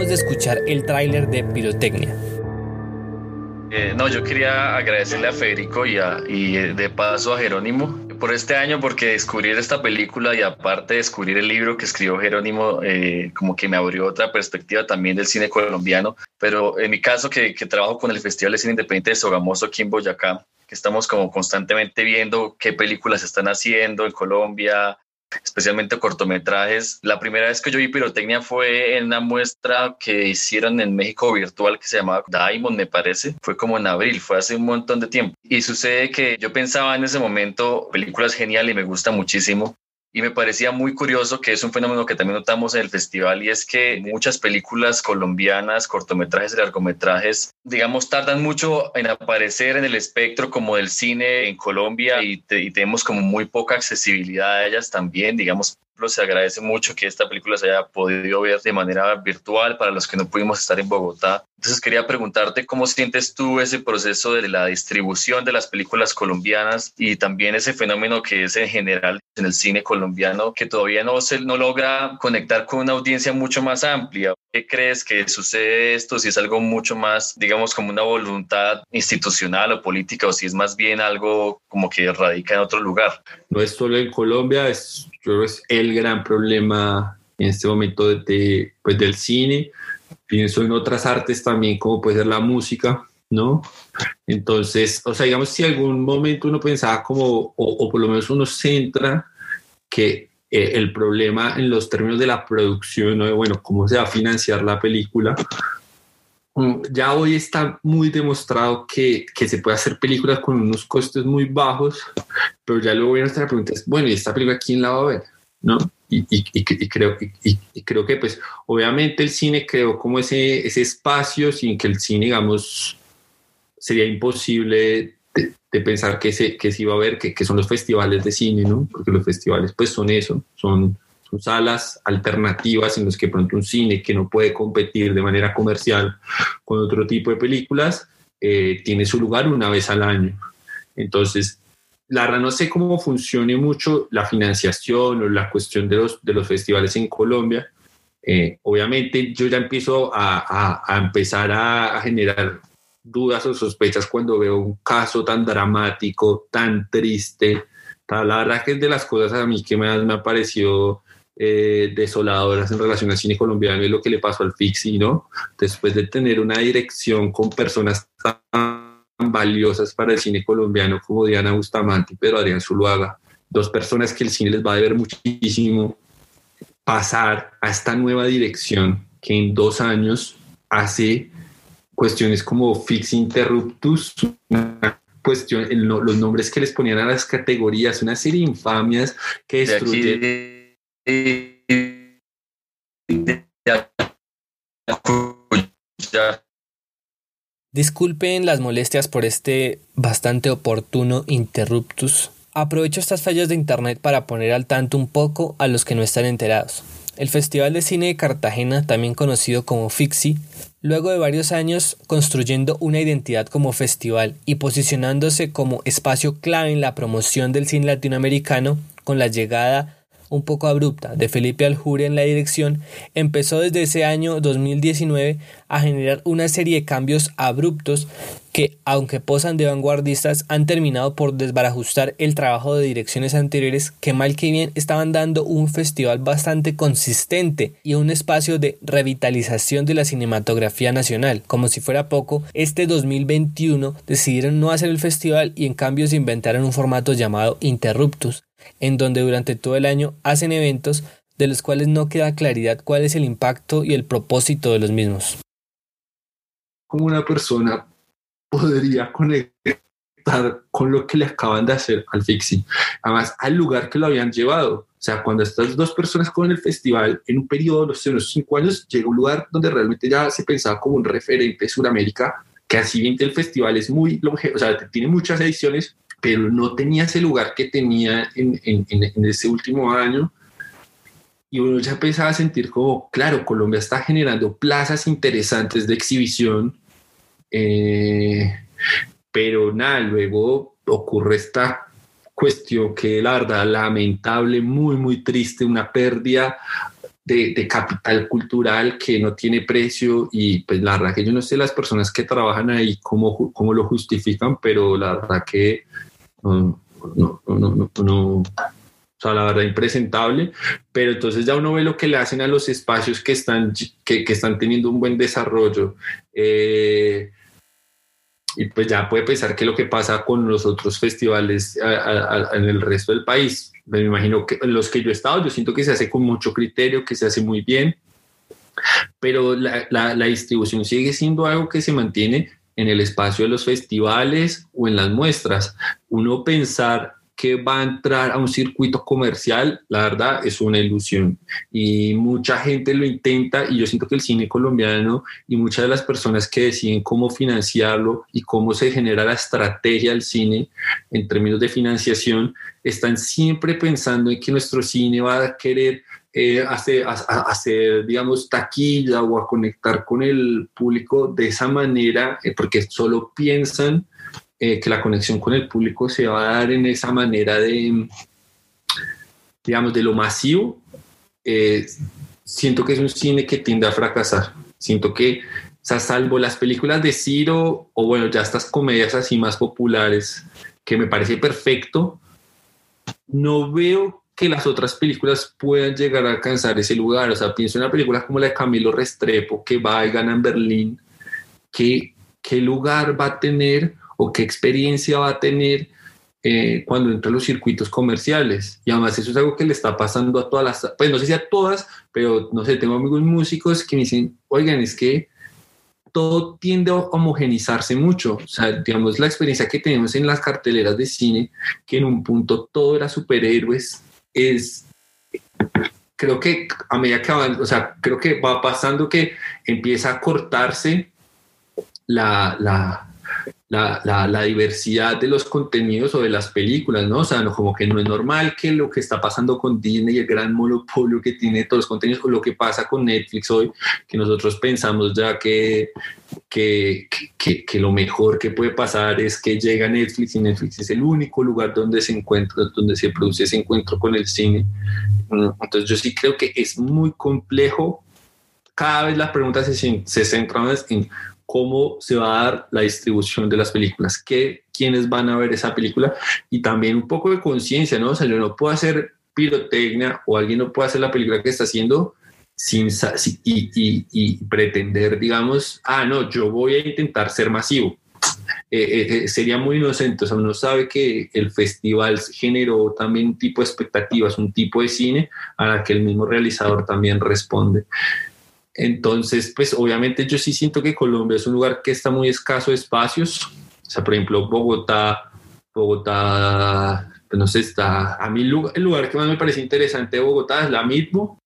De escuchar el tráiler de Pirotecnia. Eh, no, yo quería agradecerle a Federico y, y eh, de paso a Jerónimo por este año porque descubrir esta película y aparte descubrir el libro que escribió Jerónimo eh, como que me abrió otra perspectiva también del cine colombiano. Pero en mi caso que, trabajo con el Festival de Cine Independiente de Sogamoso aquí en Boyacá, que estamos como constantemente viendo qué películas están haciendo en Colombia, especialmente cortometrajes. La primera vez que yo vi pirotecnia fue en una muestra que hicieron en México virtual que se llamaba Diamond, me parece. Fue como en abril, fue hace un montón de tiempo. Y sucede que yo pensaba en ese momento, películas geniales y me gusta muchísimo. Y me parecía muy curioso que es un fenómeno que también notamos en el festival y es que muchas películas colombianas, cortometrajes y largometrajes, digamos, tardan mucho en aparecer en el espectro como del cine en Colombia y, y tenemos como muy poca accesibilidad a ellas también, digamos, se agradece mucho que esta película se haya podido ver de manera virtual para los que no pudimos estar en Bogotá. Entonces quería preguntarte cómo sientes tú ese proceso de la distribución de las películas colombianas y también ese fenómeno que es en general en el cine colombiano que todavía no se no logra conectar con una audiencia mucho más amplia. ¿Qué crees que sucede esto? Si es algo mucho más, digamos, como una voluntad institucional o política o si es más bien algo como que radica en otro lugar. No es solo en Colombia, es, yo creo es el gran problema en este momento de, pues, del cine. Pienso en otras artes también, como puede ser la música, ¿no? Entonces, o sea, digamos, si algún momento uno pensaba como, o, o por lo menos uno centra que eh, el problema en los términos de la producción, ¿no? bueno, cómo se va a financiar la película, mm, ya hoy está muy demostrado que, que, se puede hacer películas con unos costes muy bajos, pero ya luego viene nuestra pregunta es, bueno, ¿y esta película quién la va a ver? ¿No? Y, y, y creo, y, creo que pues obviamente el cine creó como ese, ese espacio sin que el cine, digamos, sería imposible de, pensar que se, que se iba a ver, que, que, son los festivales de cine, ¿no? Porque los festivales pues son eso, son, son salas alternativas en las que pronto un cine que no puede competir de manera comercial con otro tipo de películas, eh, tiene su lugar una vez al año. Entonces, la verdad no sé cómo funcione mucho la financiación o la cuestión de los, de los festivales en Colombia. Eh, obviamente yo ya empiezo a, a, a empezar a, a, generar dudas o sospechas cuando veo un caso tan dramático, tan triste. La verdad que es de las cosas a mí que me, me ha parecido eh, desoladoras en relación al cine colombiano y lo que le pasó al Fixi, ¿no? Después de tener una dirección con personas tan valiosas para el cine colombiano como Diana Bustamante y Pedro Adrián Zuluaga, dos personas que el cine les va a deber muchísimo, pasar a esta nueva dirección que en dos años hace cuestiones como Fix Interruptus, una cuestión, los nombres que les ponían a las categorías, una serie de infamias que destruyen. Disculpen las molestias por este bastante oportuno interruptus. Aprovecho estas fallas de internet para poner al tanto un poco a los que no están enterados. El Festival de Cine de Cartagena, también conocido como FIXI, luego de varios años construyendo una identidad como festival y posicionándose como espacio clave en la promoción del cine latinoamericano con la llegada un poco abrupta de Felipe Aljure en la dirección, empezó desde ese año 2019 a generar una serie de cambios abruptos que, aunque posan de vanguardistas, han terminado por desbarajustar el trabajo de direcciones anteriores que mal que bien estaban dando un festival bastante consistente y un espacio de revitalización de la cinematografía nacional. Como si fuera poco, este 2021 decidieron no hacer el festival y en cambio se inventaron un formato llamado Interruptus, en donde durante todo el año hacen eventos de los cuales no queda claridad cuál es el impacto y el propósito de los mismos. Como una persona podría conectar con lo que le acaban de hacer al Fixi, además al lugar que lo habían llevado. O sea, cuando estas dos personas con el festival, en un periodo de unos cinco años, llega un lugar donde realmente ya se pensaba como un referente de Sudamérica, que así bien el festival es muy longevo, o sea, tiene muchas ediciones, pero no tenía ese lugar que tenía en, en, en, ese último año. Y uno ya empezaba a sentir como, claro, Colombia está generando plazas interesantes de exhibición, eh, pero nada, luego ocurre esta cuestión que la verdad lamentable, muy, muy triste, una pérdida de, de, capital cultural que no tiene precio y pues la verdad que yo no sé las personas que trabajan ahí cómo, cómo lo justifican, pero la verdad que no, no, no, no, o sea, la verdad, impresentable, pero entonces ya uno ve lo que le hacen a los espacios que están, que, que están teniendo un buen desarrollo. Eh, y pues ya puede pensar que lo que pasa con los otros festivales a, a, a, en el resto del país. Me imagino que los que yo he estado, yo siento que se hace con mucho criterio, que se hace muy bien, pero la, la, la distribución sigue siendo algo que se mantiene en el espacio de los festivales o en las muestras. Uno pensar que va a entrar a un circuito comercial, la verdad es una ilusión. Y mucha gente lo intenta y yo siento que el cine colombiano y muchas de las personas que deciden cómo financiarlo y cómo se genera la estrategia del cine en términos de financiación, están siempre pensando en que nuestro cine va a querer eh, hacer, hacer, digamos, taquilla o a conectar con el público de esa manera, eh, porque solo piensan eh, que la conexión con el público se va a dar en esa manera de, digamos, de lo masivo, eh, siento que es un cine que tiende a fracasar. Siento que, o sea, salvo las películas de Ciro o bueno, ya estas comedias así más populares, que me parece perfecto, no veo que las otras películas puedan llegar a alcanzar ese lugar. O sea, pienso en una película como la de Camilo Restrepo, que va y gana en Berlín, que, ¿qué lugar va a tener o qué experiencia va a tener eh, cuando entra a los circuitos comerciales. Y además eso es algo que le está pasando a todas las, pues no sé si a todas, pero no sé, tengo amigos músicos que me dicen, oigan, es que todo tiende a homogenizarse mucho. O sea, digamos, la experiencia que tenemos en las carteleras de cine, que en un punto todo era superhéroes, es, creo que a medida que van, o sea, creo que va pasando que empieza a cortarse la, la, la, la, diversidad de los contenidos o de las películas, ¿no? O sea, no, como que no es normal que lo que está pasando con Disney el gran monopolio que tiene todos los contenidos, o lo que pasa con Netflix hoy, que nosotros pensamos ya que, que, que, que lo mejor que puede pasar es que llega Netflix y Netflix es el único lugar donde se encuentra, donde se produce ese encuentro con el cine. Entonces yo sí creo que es muy complejo. Cada vez las preguntas se, se centran en cómo se va a dar la distribución de las películas, qué, quiénes van a ver esa película y también un poco de conciencia, ¿no? O sea, yo no puedo hacer pirotecnia o alguien no puede hacer la película que está haciendo sin, y, y, pretender, digamos, ah, no, yo voy a intentar ser masivo. Eh, eh, eh, sería muy inocente, o sea, uno sabe que el festival generó también un tipo de expectativas, un tipo de cine a la que el mismo realizador también responde. Entonces, pues obviamente yo sí siento que Colombia es un lugar que está muy escaso de espacios. O sea, por ejemplo, Bogotá, Bogotá, pues no sé, está, a mí el lugar, que más me parece interesante de Bogotá es la mismo,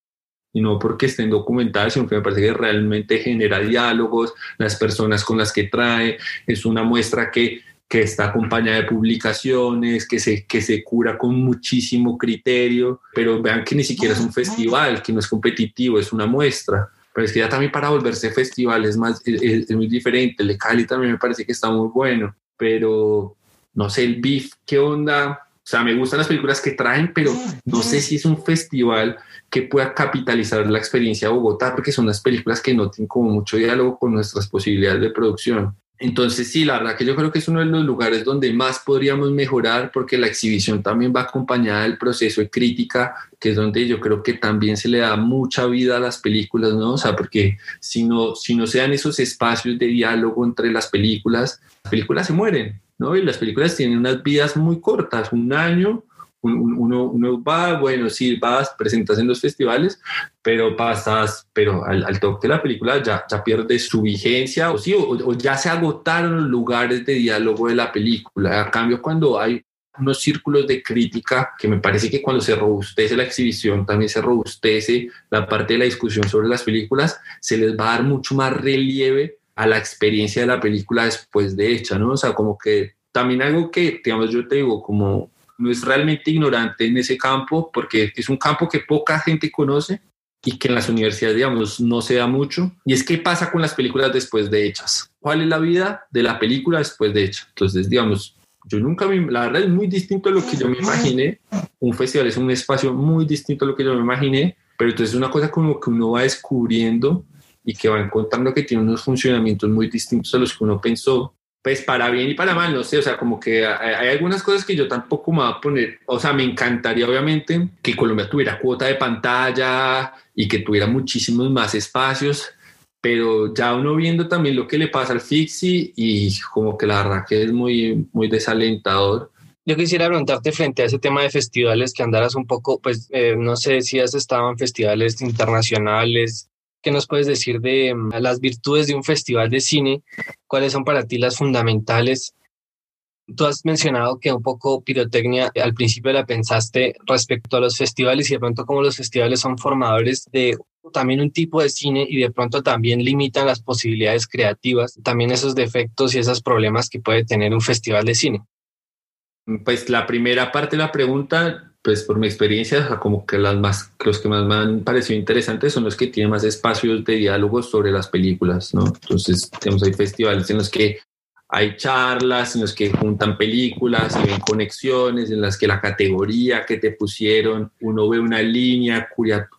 y no porque estén documentadas, sino que me parece que realmente genera diálogos, las personas con las que trae, es una muestra que, que está acompañada de publicaciones, que se, que se cura con muchísimo criterio, pero vean que ni siquiera es un festival, que no es competitivo, es una muestra pero es que ya también para volverse festival es, más, es, muy diferente. El de Cali también me parece que está muy bueno, pero no sé, el beef, ¿qué onda? O sea, me gustan las películas que traen, pero no sé si es un festival que pueda capitalizar la experiencia de Bogotá, porque son las películas que no tienen como mucho diálogo con nuestras posibilidades de producción. Entonces, sí, la verdad que yo creo que es uno de los lugares donde más podríamos mejorar porque la exhibición también va acompañada del proceso de crítica, que es donde yo creo que también se le da mucha vida a las películas, ¿no? O sea, porque si no, si no se dan esos espacios de diálogo entre las películas, las películas se mueren, ¿no? Y las películas tienen unas vidas muy cortas, un año, uno, uno, va, bueno, sí, vas, presentas en los festivales, pero pasas, pero al, toque de la película ya, ya pierde su vigencia, o sí, o, ya se agotaron los lugares de diálogo de la película. A cambio, cuando hay unos círculos de crítica que me parece que cuando se robustece la exhibición, también se robustece la parte de la discusión sobre las películas, se les va a dar mucho más relieve a la experiencia de la película después de hecha, ¿no? O sea, como que también algo que, digamos, yo te digo, como no es realmente ignorante en ese campo porque es un campo que poca gente conoce y que en las universidades, digamos, no se da mucho. Y es qué pasa con las películas después de hechas. ¿Cuál es la vida de la película después de hecha? Entonces, digamos, yo nunca, me, la verdad es muy distinto a lo que yo me imaginé. Un festival es un espacio muy distinto a lo que yo me imaginé, pero entonces es una cosa como que uno va descubriendo y que va encontrando que tiene unos funcionamientos muy distintos a los que uno pensó pues para bien y para mal, no sé, o sea, como que hay, algunas cosas que yo tampoco me voy a poner, o sea, me encantaría obviamente que Colombia tuviera cuota de pantalla y que tuviera muchísimos más espacios, pero ya uno viendo también lo que le pasa al Fixi y como que la verdad que es muy, muy desalentador. Yo quisiera preguntarte frente a ese tema de festivales que andaras un poco, pues eh, no sé si has estado en festivales internacionales, ¿Qué nos puedes decir de mm, las virtudes de un festival de cine? ¿Cuáles son para ti las fundamentales? Tú has mencionado que un poco pirotecnia al principio la pensaste respecto a los festivales y de pronto como los festivales son formadores de también un tipo de cine y de pronto también limitan las posibilidades creativas, también esos defectos y esos problemas que puede tener un festival de cine. Pues la primera parte de la pregunta, pues por mi experiencia, como que las más, los que más me han parecido interesantes son los que tienen más espacios de diálogo sobre las películas, ¿no? Entonces, tenemos hay festivales en los que hay charlas en las que juntan películas y ven conexiones, en las que la categoría que te pusieron, uno ve una línea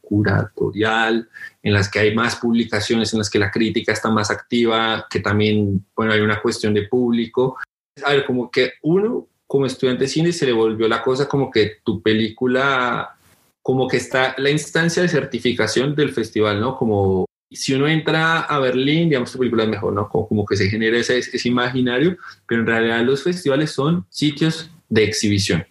curatorial, en las que hay más publicaciones, en las que la crítica está más activa, que también, bueno, hay una cuestión de público. A ver, como que uno, como estudiante de cine, se le volvió la cosa como que tu película, como que está la instancia de certificación del festival, ¿no? Como si uno entra a Berlín, digamos, tu película es mejor, ¿no? Como, que se genera ese, ese imaginario, pero en realidad los festivales son sitios de exhibición.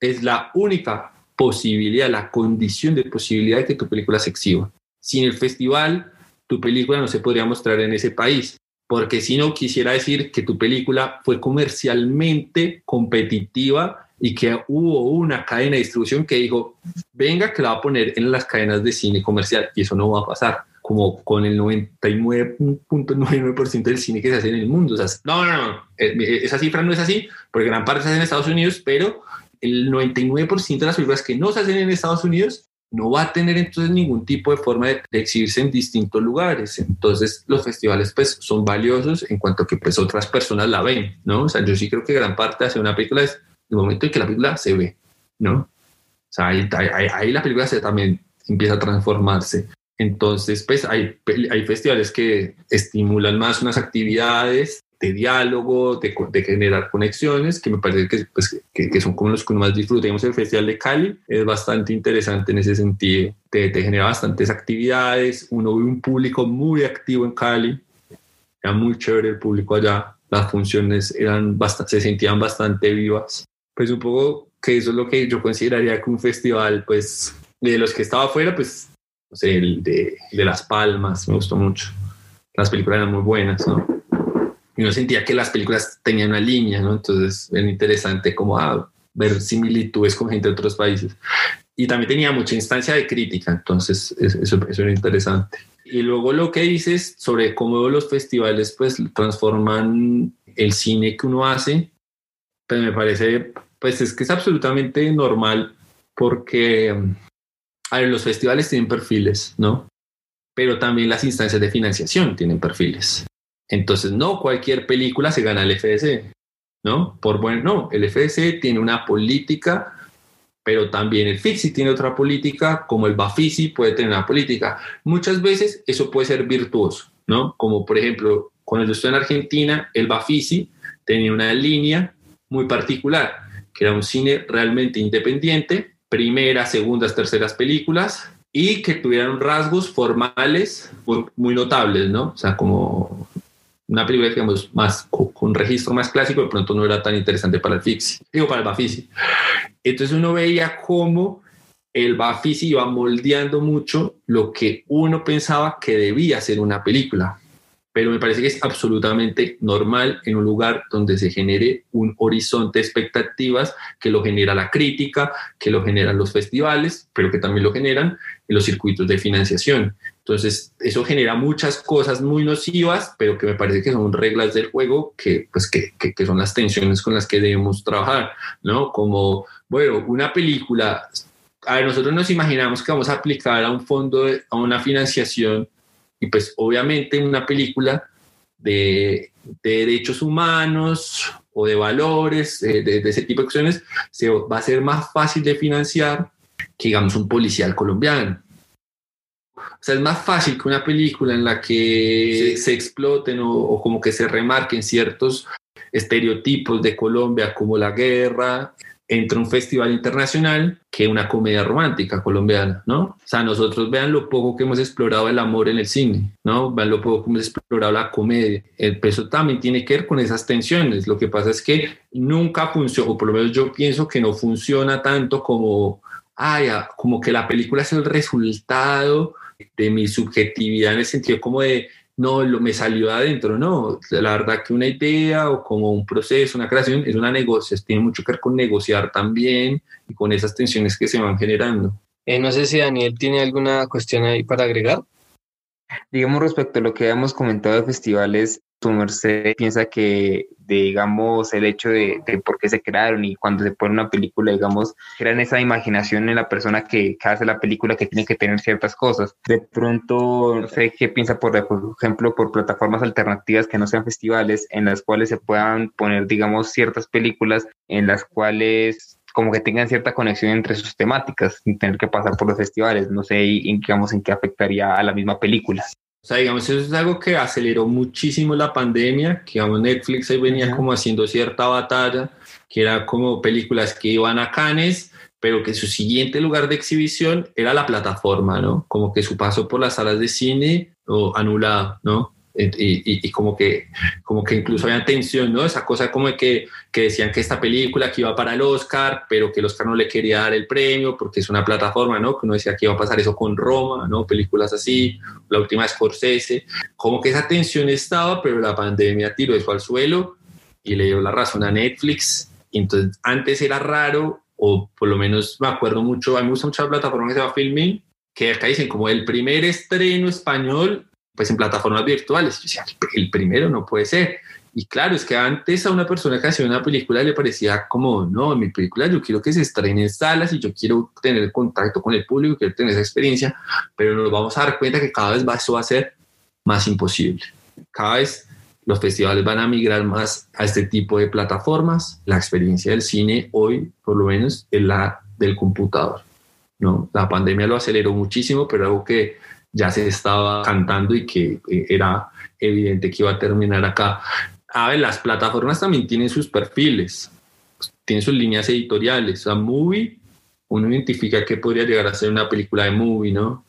Es la única posibilidad, la condición de posibilidad de que tu película se exhiba. Sin el festival, tu película no se podría mostrar en ese país, porque si no quisiera decir que tu película fue comercialmente competitiva y que hubo una cadena de distribución que dijo, venga, que la va a poner en las cadenas de cine comercial, y eso no va a pasar como con el 99.99% del cine que se hace en el mundo. O sea, no, no, no, eh, eh, esa cifra no es así, porque gran parte se hace en Estados Unidos, pero el 99% de las películas que no se hacen en Estados Unidos no va a tener entonces ningún tipo de forma de, exhibirse en distintos lugares. Entonces los festivales pues son valiosos en cuanto que pues otras personas la ven, ¿no? O sea, yo sí creo que gran parte de hacer una película es el momento en que la película se ve, ¿no? O sea, ahí, ahí la película se también empieza a transformarse. Entonces, pues hay, hay festivales que estimulan más unas actividades de diálogo, de, generar conexiones, que me parece que, pues, que, son como los que uno más disfruta. el Festival de Cali es bastante interesante en ese sentido, te, te, genera bastantes actividades, uno ve un público muy activo en Cali, era muy chévere el público allá, las funciones eran bastante, se sentían bastante vivas. Pues un poco que eso es lo que yo consideraría que un festival, pues de los que estaba afuera, pues no sé, el de, de, Las Palmas, me gustó mucho. Las películas eran muy buenas, ¿no? Y uno sentía que las películas tenían una línea, ¿no? Entonces era interesante como ah, ver similitudes con gente de otros países. Y también tenía mucha instancia de crítica, entonces eso, eso era interesante. Y luego lo que dices sobre cómo los festivales pues transforman el cine que uno hace, pues me parece, pues es que es absolutamente normal porque a ver, los festivales tienen perfiles, ¿no? Pero también las instancias de financiación tienen perfiles. Entonces, no cualquier película se gana el FDC, ¿no? Por bueno, no, el FDC tiene una política, pero también el FICSI tiene otra política, como el BAFISI puede tener una política. Muchas veces eso puede ser virtuoso, ¿no? Como por ejemplo, cuando yo estoy en Argentina, el BAFISI tenía una línea muy particular, que era un cine realmente independiente, primeras, segundas, terceras películas y que tuvieran rasgos formales muy, notables, ¿no? O sea, como una película, digamos, más con un registro más clásico, de pronto no era tan interesante para el Fixi, digo, para el Bafisi. Entonces uno veía cómo el Bafisi iba moldeando mucho lo que uno pensaba que debía ser una película pero me parece que es absolutamente normal en un lugar donde se genere un horizonte de expectativas que lo genera la crítica, que lo generan los festivales, pero que también lo generan en los circuitos de financiación. Entonces, eso genera muchas cosas muy nocivas, pero que me parece que son reglas del juego que, pues, que, que, son las tensiones con las que debemos trabajar, ¿no? Como, bueno, una película, a nosotros nos imaginamos que vamos a aplicar a un fondo, a una financiación y pues obviamente una película de, derechos humanos o de valores, eh, de, ese tipo de acciones, se, va a ser más fácil de financiar que digamos un policial colombiano. O sea, es más fácil que una película en la que se, exploten o, o, como que se remarquen ciertos estereotipos de Colombia como la guerra, entre un festival internacional que una comedia romántica colombiana, ¿no? O sea, nosotros vean lo poco que hemos explorado el amor en el cine, ¿no? Vean lo poco que hemos explorado la comedia. El peso también tiene que ver con esas tensiones. Lo que pasa es que nunca funciona, o por lo menos yo pienso que no funciona tanto como, ay, como que la película es el resultado de mi subjetividad en el sentido como de no, lo, me salió de adentro, no. La verdad que una idea o como un proceso, una creación, es una negociación, tiene mucho que ver con negociar también y con esas tensiones que se van generando. Eh, no sé si Daniel tiene alguna cuestión ahí para agregar. Digamos, respecto a lo que habíamos comentado de festivales, tu merced piensa que, digamos, el hecho de, por qué se crearon y cuando se pone una película, digamos, crean esa imaginación en la persona que, hace la película que tiene que tener ciertas cosas. De pronto, no sé qué piensa, por, ejemplo, por plataformas alternativas que no sean festivales, en las cuales se puedan poner, digamos, ciertas películas en las cuales como que tengan cierta conexión entre sus temáticas sin tener que pasar por los festivales. No sé, digamos, en qué afectaría a la misma película. O sea, digamos, eso es algo que aceleró muchísimo la pandemia, que digamos, Netflix ahí venía como haciendo cierta batalla, que era como películas que iban a Cannes, pero que su siguiente lugar de exhibición era la plataforma, ¿no? Como que su paso por las salas de cine o anulado, ¿no? Y, y, como que como que incluso había tensión, ¿no? Esa cosa como de que, que, decían que esta película que iba para el Oscar, pero que el Oscar no le quería dar el premio porque es una plataforma, ¿no? Que uno decía que iba a pasar eso con Roma, ¿no? Películas así, la última Scorsese, como que esa tensión estaba, pero la pandemia tiró eso al suelo y le dio la razón a Netflix. entonces antes era raro, o por lo menos me acuerdo mucho, a mí me gusta mucho la plataforma que se llama Filming, que acá dicen como el primer estreno español pues en plataformas virtuales. Yo decía, el primero no puede ser. Y claro, es que antes a una persona que hacía una película le parecía como, no, mi película yo quiero que se estrene en salas y yo quiero tener contacto con el público, quiero tener esa experiencia, pero nos vamos a dar cuenta que cada vez eso va a ser más imposible. Cada vez los festivales van a migrar más a este tipo de plataformas. La experiencia del cine hoy, por lo menos, es la del computador. ¿no? La pandemia lo aceleró muchísimo, pero algo que ya se estaba cantando y que eh, era evidente que iba a terminar acá. A ver, las plataformas también tienen sus perfiles, tienen sus líneas editoriales. Sea, Movie, uno identifica que podría llegar a ser una película de Movie, ¿no?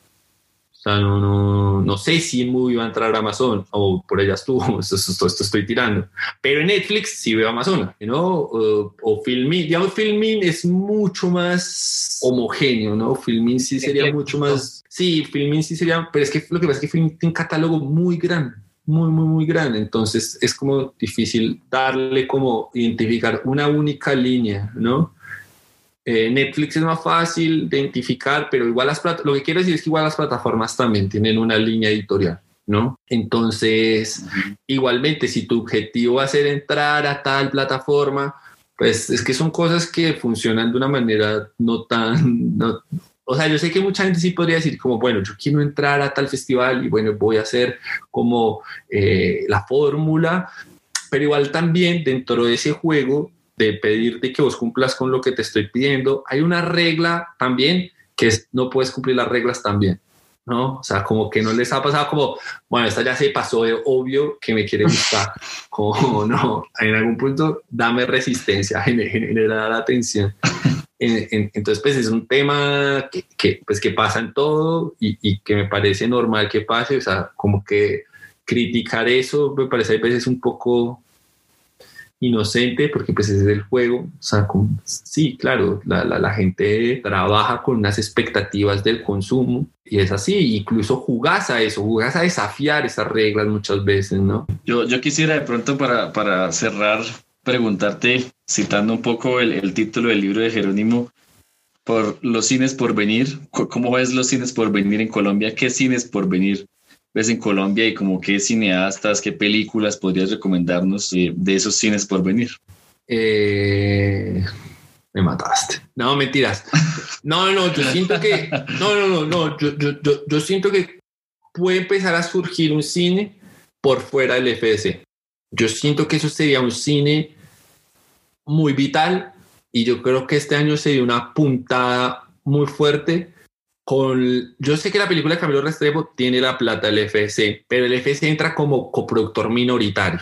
Sea, no, no, no sé si en Movie va a entrar Amazon o por allá estuvo, *laughs* esto, esto, estoy tirando. Pero en Netflix sí veo Amazon, ¿no? O, o Filmin, digamos, Filmin es mucho más homogéneo, ¿no? Filmin sí sería mucho más, sí, Filmin sí sería, pero es que lo que pasa es que Filmin tiene un catálogo muy grande muy, muy, muy grande. Entonces es como difícil darle como identificar una única línea, ¿no? Eh, Netflix es más fácil de identificar, pero igual las lo que quiero decir es que igual las plataformas también tienen una línea editorial, ¿no? Entonces, igualmente, si tu objetivo va a ser entrar a tal plataforma, pues es que son cosas que funcionan de una manera no tan... o sea, yo sé que mucha gente sí podría decir como, bueno, yo quiero entrar a tal festival y bueno, voy a hacer como eh, la fórmula, pero igual también dentro de ese juego de pedirte que vos cumplas con lo que te estoy pidiendo, hay una regla también que es no puedes cumplir las reglas también. ¿no? O sea, como que no les ha pasado como, bueno, esta ya se pasó de obvio que me quiere gustar, *laughs* como no, en algún punto dame resistencia, *laughs* generar atención. Entonces, pues es un tema que, que, pues, que pasa en todo y, y, que me parece normal que pase, o sea, como que criticar eso me parece a veces un poco inocente, porque pues ese es el juego. O sea, sí, claro, la, la, gente trabaja con unas expectativas del consumo y es así, incluso jugás a eso, jugás a desafiar esas reglas muchas veces, ¿no? Yo, yo quisiera de pronto para, para cerrar preguntarte, citando un poco el, el título del libro de Jerónimo, por los cines por venir, ¿cómo ves los cines por venir en Colombia? ¿Qué cines por venir ves en Colombia y como qué cineastas, qué películas podrías recomendarnos eh, de esos cines por venir? Eh, me mataste. No, mentiras. *laughs* No, no, yo siento que, no, no, no, no, yo, yo, yo, siento que puede empezar a surgir un cine por fuera del FS. Yo siento que eso sería un cine muy vital y yo creo que este año sería una puntada muy fuerte con, yo sé que la película de Camilo Restrepo tiene la plata del FS, pero el FS entra como coproductor minoritario.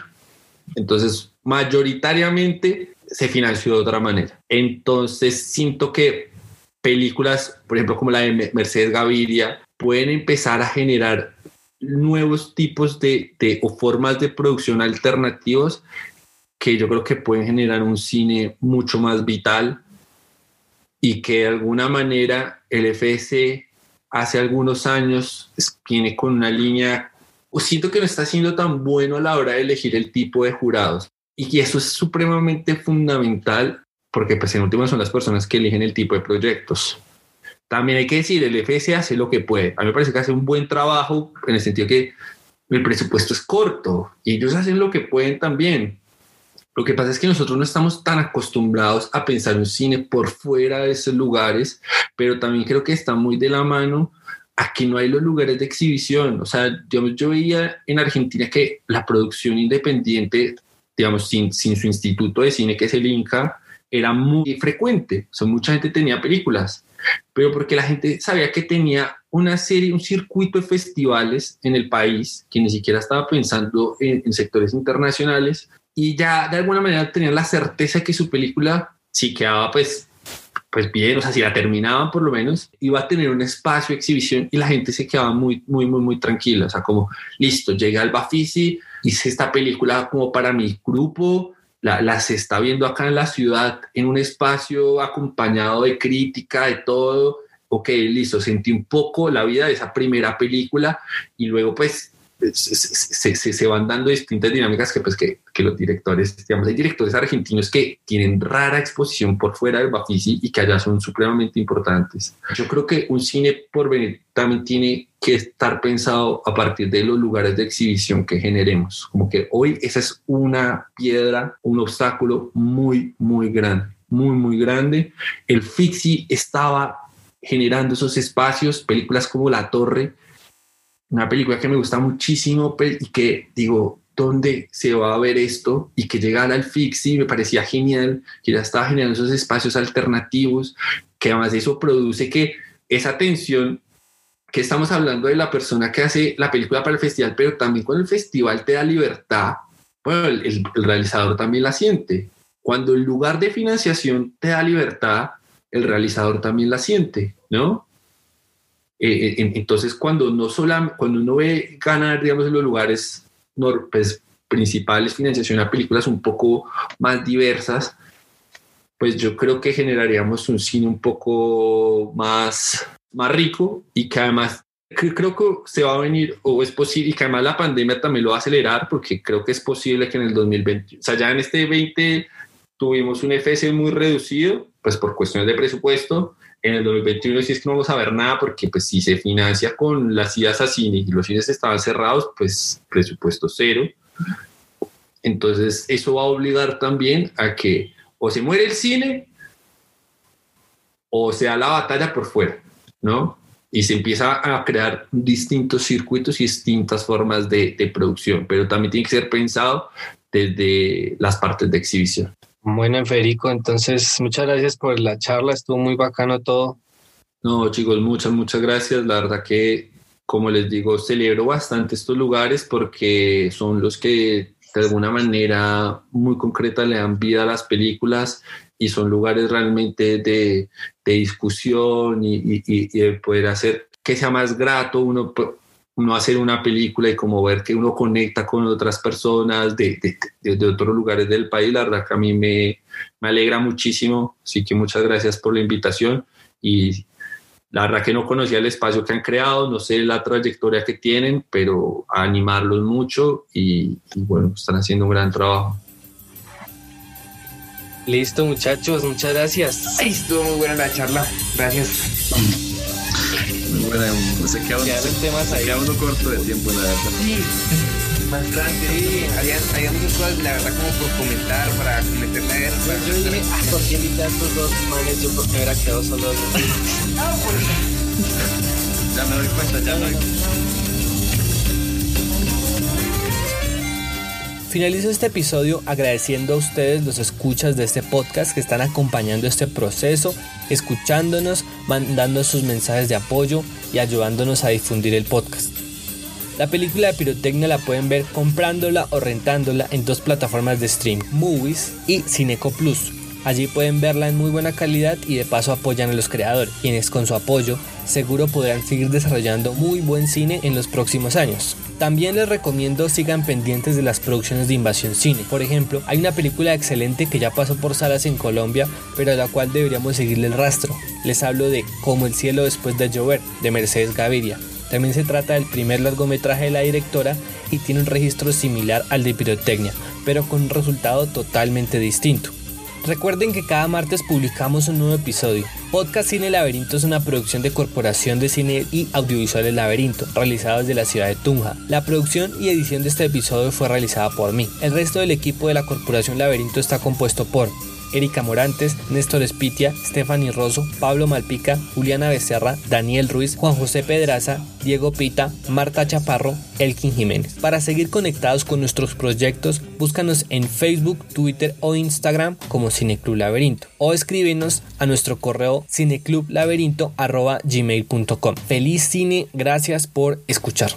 Entonces, mayoritariamente se financió de otra manera. Entonces, siento que películas, por ejemplo, como la de Mercedes Gaviria, pueden empezar a generar nuevos tipos de, de o formas de producción alternativos que yo creo que pueden generar un cine mucho más vital, y que de alguna manera el FS hace algunos años viene con una línea o siento que no está siendo tan bueno a la hora de elegir el tipo de jurados. Y eso es supremamente fundamental porque pues en último son las personas que eligen el tipo de proyectos. También hay que decir, el FS hace lo que puede. A mí me parece que hace un buen trabajo en el sentido que el presupuesto es corto y ellos hacen lo que pueden también. Lo que pasa es que nosotros no estamos tan acostumbrados a pensar un cine por fuera de esos lugares, pero también creo que está muy de la mano aquí no hay los lugares de exhibición. O sea, digamos, yo veía en Argentina que la producción independiente, digamos, sin, sin su instituto de cine, que es el INCA, era muy frecuente. O sea, mucha gente tenía películas, pero porque la gente sabía que tenía una serie, un circuito de festivales en el país, que ni siquiera estaba pensando en, en sectores internacionales, y ya de alguna manera tenían la certeza que su película sí quedaba pues pues bien, o sea, si la terminaban por lo menos, iba a tener un espacio de exhibición y la gente se quedaba muy, muy, muy, muy tranquila. O sea, como, listo, llega al Bafisi, hice esta película como para mi grupo, la, la, se está viendo acá en la ciudad, en un espacio acompañado de crítica, de todo. Ok, listo, sentí un poco la vida de esa primera película y luego pues se, se, van dando distintas dinámicas que, pues, que, que, los directores, digamos, hay directores argentinos que tienen rara exposición por fuera del Bafisi y que allá son supremamente importantes. Yo creo que un cine por venir también tiene que estar pensado a partir de los lugares de exhibición que generemos. Como que hoy esa es una piedra, un obstáculo muy, muy grande, muy, muy grande. El Fixi estaba generando esos espacios, películas como La Torre, una película que me gusta muchísimo y que digo, ¿dónde se va a ver esto? Y que llegara al Fixi me parecía genial, que ya estaba generando esos espacios alternativos, que además eso produce que esa tensión que estamos hablando de la persona que hace la película para el festival, pero también cuando el festival te da libertad, bueno, el, el realizador también la siente. Cuando el lugar de financiación te da libertad, el realizador también la siente, ¿no? Eh, entonces, cuando no solo, cuando uno ve ganar, digamos, en los lugares pues, principales financiación a películas un poco más diversas, pues yo creo que generaríamos un cine un poco más, más rico y que además creo que se va a venir o es posible y que además la pandemia también lo va a acelerar porque creo que es posible que en el 2020, o sea, ya en este 20 tuvimos un FS muy reducido, pues por cuestiones de presupuesto, en el 2021 sí es que no vamos a ver nada porque pues si se financia con las idas a cine y los cines estaban cerrados, pues presupuesto cero. Entonces eso va a obligar también a que o se muere el cine o sea la batalla por fuera, ¿no? Y se empieza a crear distintos circuitos y distintas formas de, de producción, pero también tiene que ser pensado desde las partes de exhibición. Bueno, Federico, entonces muchas gracias por la charla, estuvo muy bacano todo. No, chicos, muchas, muchas gracias. La verdad que, como les digo, celebro bastante estos lugares porque son los que de alguna manera muy concreta le dan vida a las películas y son lugares realmente de, de discusión y, y, y, de poder hacer que sea más grato uno uno hacer una película y como ver que uno conecta con otras personas de, de, de, otros lugares del país, la verdad que a mí me, me alegra muchísimo, así que muchas gracias por la invitación y la verdad que no conocía el espacio que han creado, no sé la trayectoria que tienen, pero animarlos mucho y, y bueno, están haciendo un gran trabajo. Listo muchachos, muchas gracias. Ay, estuvo muy buena la charla, gracias. Bueno, se temas ahí. queda uno corto de tiempo, la verdad. Sí, bastante. Sí, había, había muchas cosas, la verdad, como por comentar, para meterle a ver. Para Yo dije, ah, ¿por qué invité a estos dos manes? Yo porque me hubiera quedado solo. *laughs* No, por Ya me doy cuenta, ya me doy cuenta. Finalizo este episodio agradeciendo a ustedes los escuchas de este podcast que están acompañando este proceso, escuchándonos, mandando sus mensajes de apoyo y ayudándonos a difundir el podcast. La película de Pirotecnia la pueden ver comprándola o rentándola en dos plataformas de stream, Movies y Cineco Plus. Allí pueden verla en muy buena calidad y de paso apoyan a los creadores, quienes con su apoyo seguro podrán seguir desarrollando muy buen cine en los próximos años. También les recomiendo sigan pendientes de las producciones de Invasión Cine. Por ejemplo, hay una película excelente que ya pasó por salas en Colombia, pero a la cual deberíamos seguirle el rastro. Les hablo de Como el cielo después de llover, de Mercedes Gaviria. También se trata del primer largometraje de la directora y tiene un registro similar al de pirotecnia, pero con un resultado totalmente distinto. Recuerden que cada martes publicamos un nuevo episodio. Podcast Cine Laberinto es una producción de Corporación de Cine y Audiovisuales Laberinto, realizada desde la ciudad de Tunja. La producción y edición de este episodio fue realizada por mí. El resto del equipo de la Corporación Laberinto está compuesto por Erika Morantes, Néstor Espitia, Stephanie Rosso, Pablo Malpica, Juliana Becerra, Daniel Ruiz, Juan José Pedraza, Diego Pita, Marta Chaparro, Elkin Jiménez. Para seguir conectados con nuestros proyectos, búscanos en Facebook, Twitter o Instagram como Cineclub Laberinto o escríbenos a nuestro correo cineclublaberinto.gmail.com. Feliz cine, gracias por escuchar.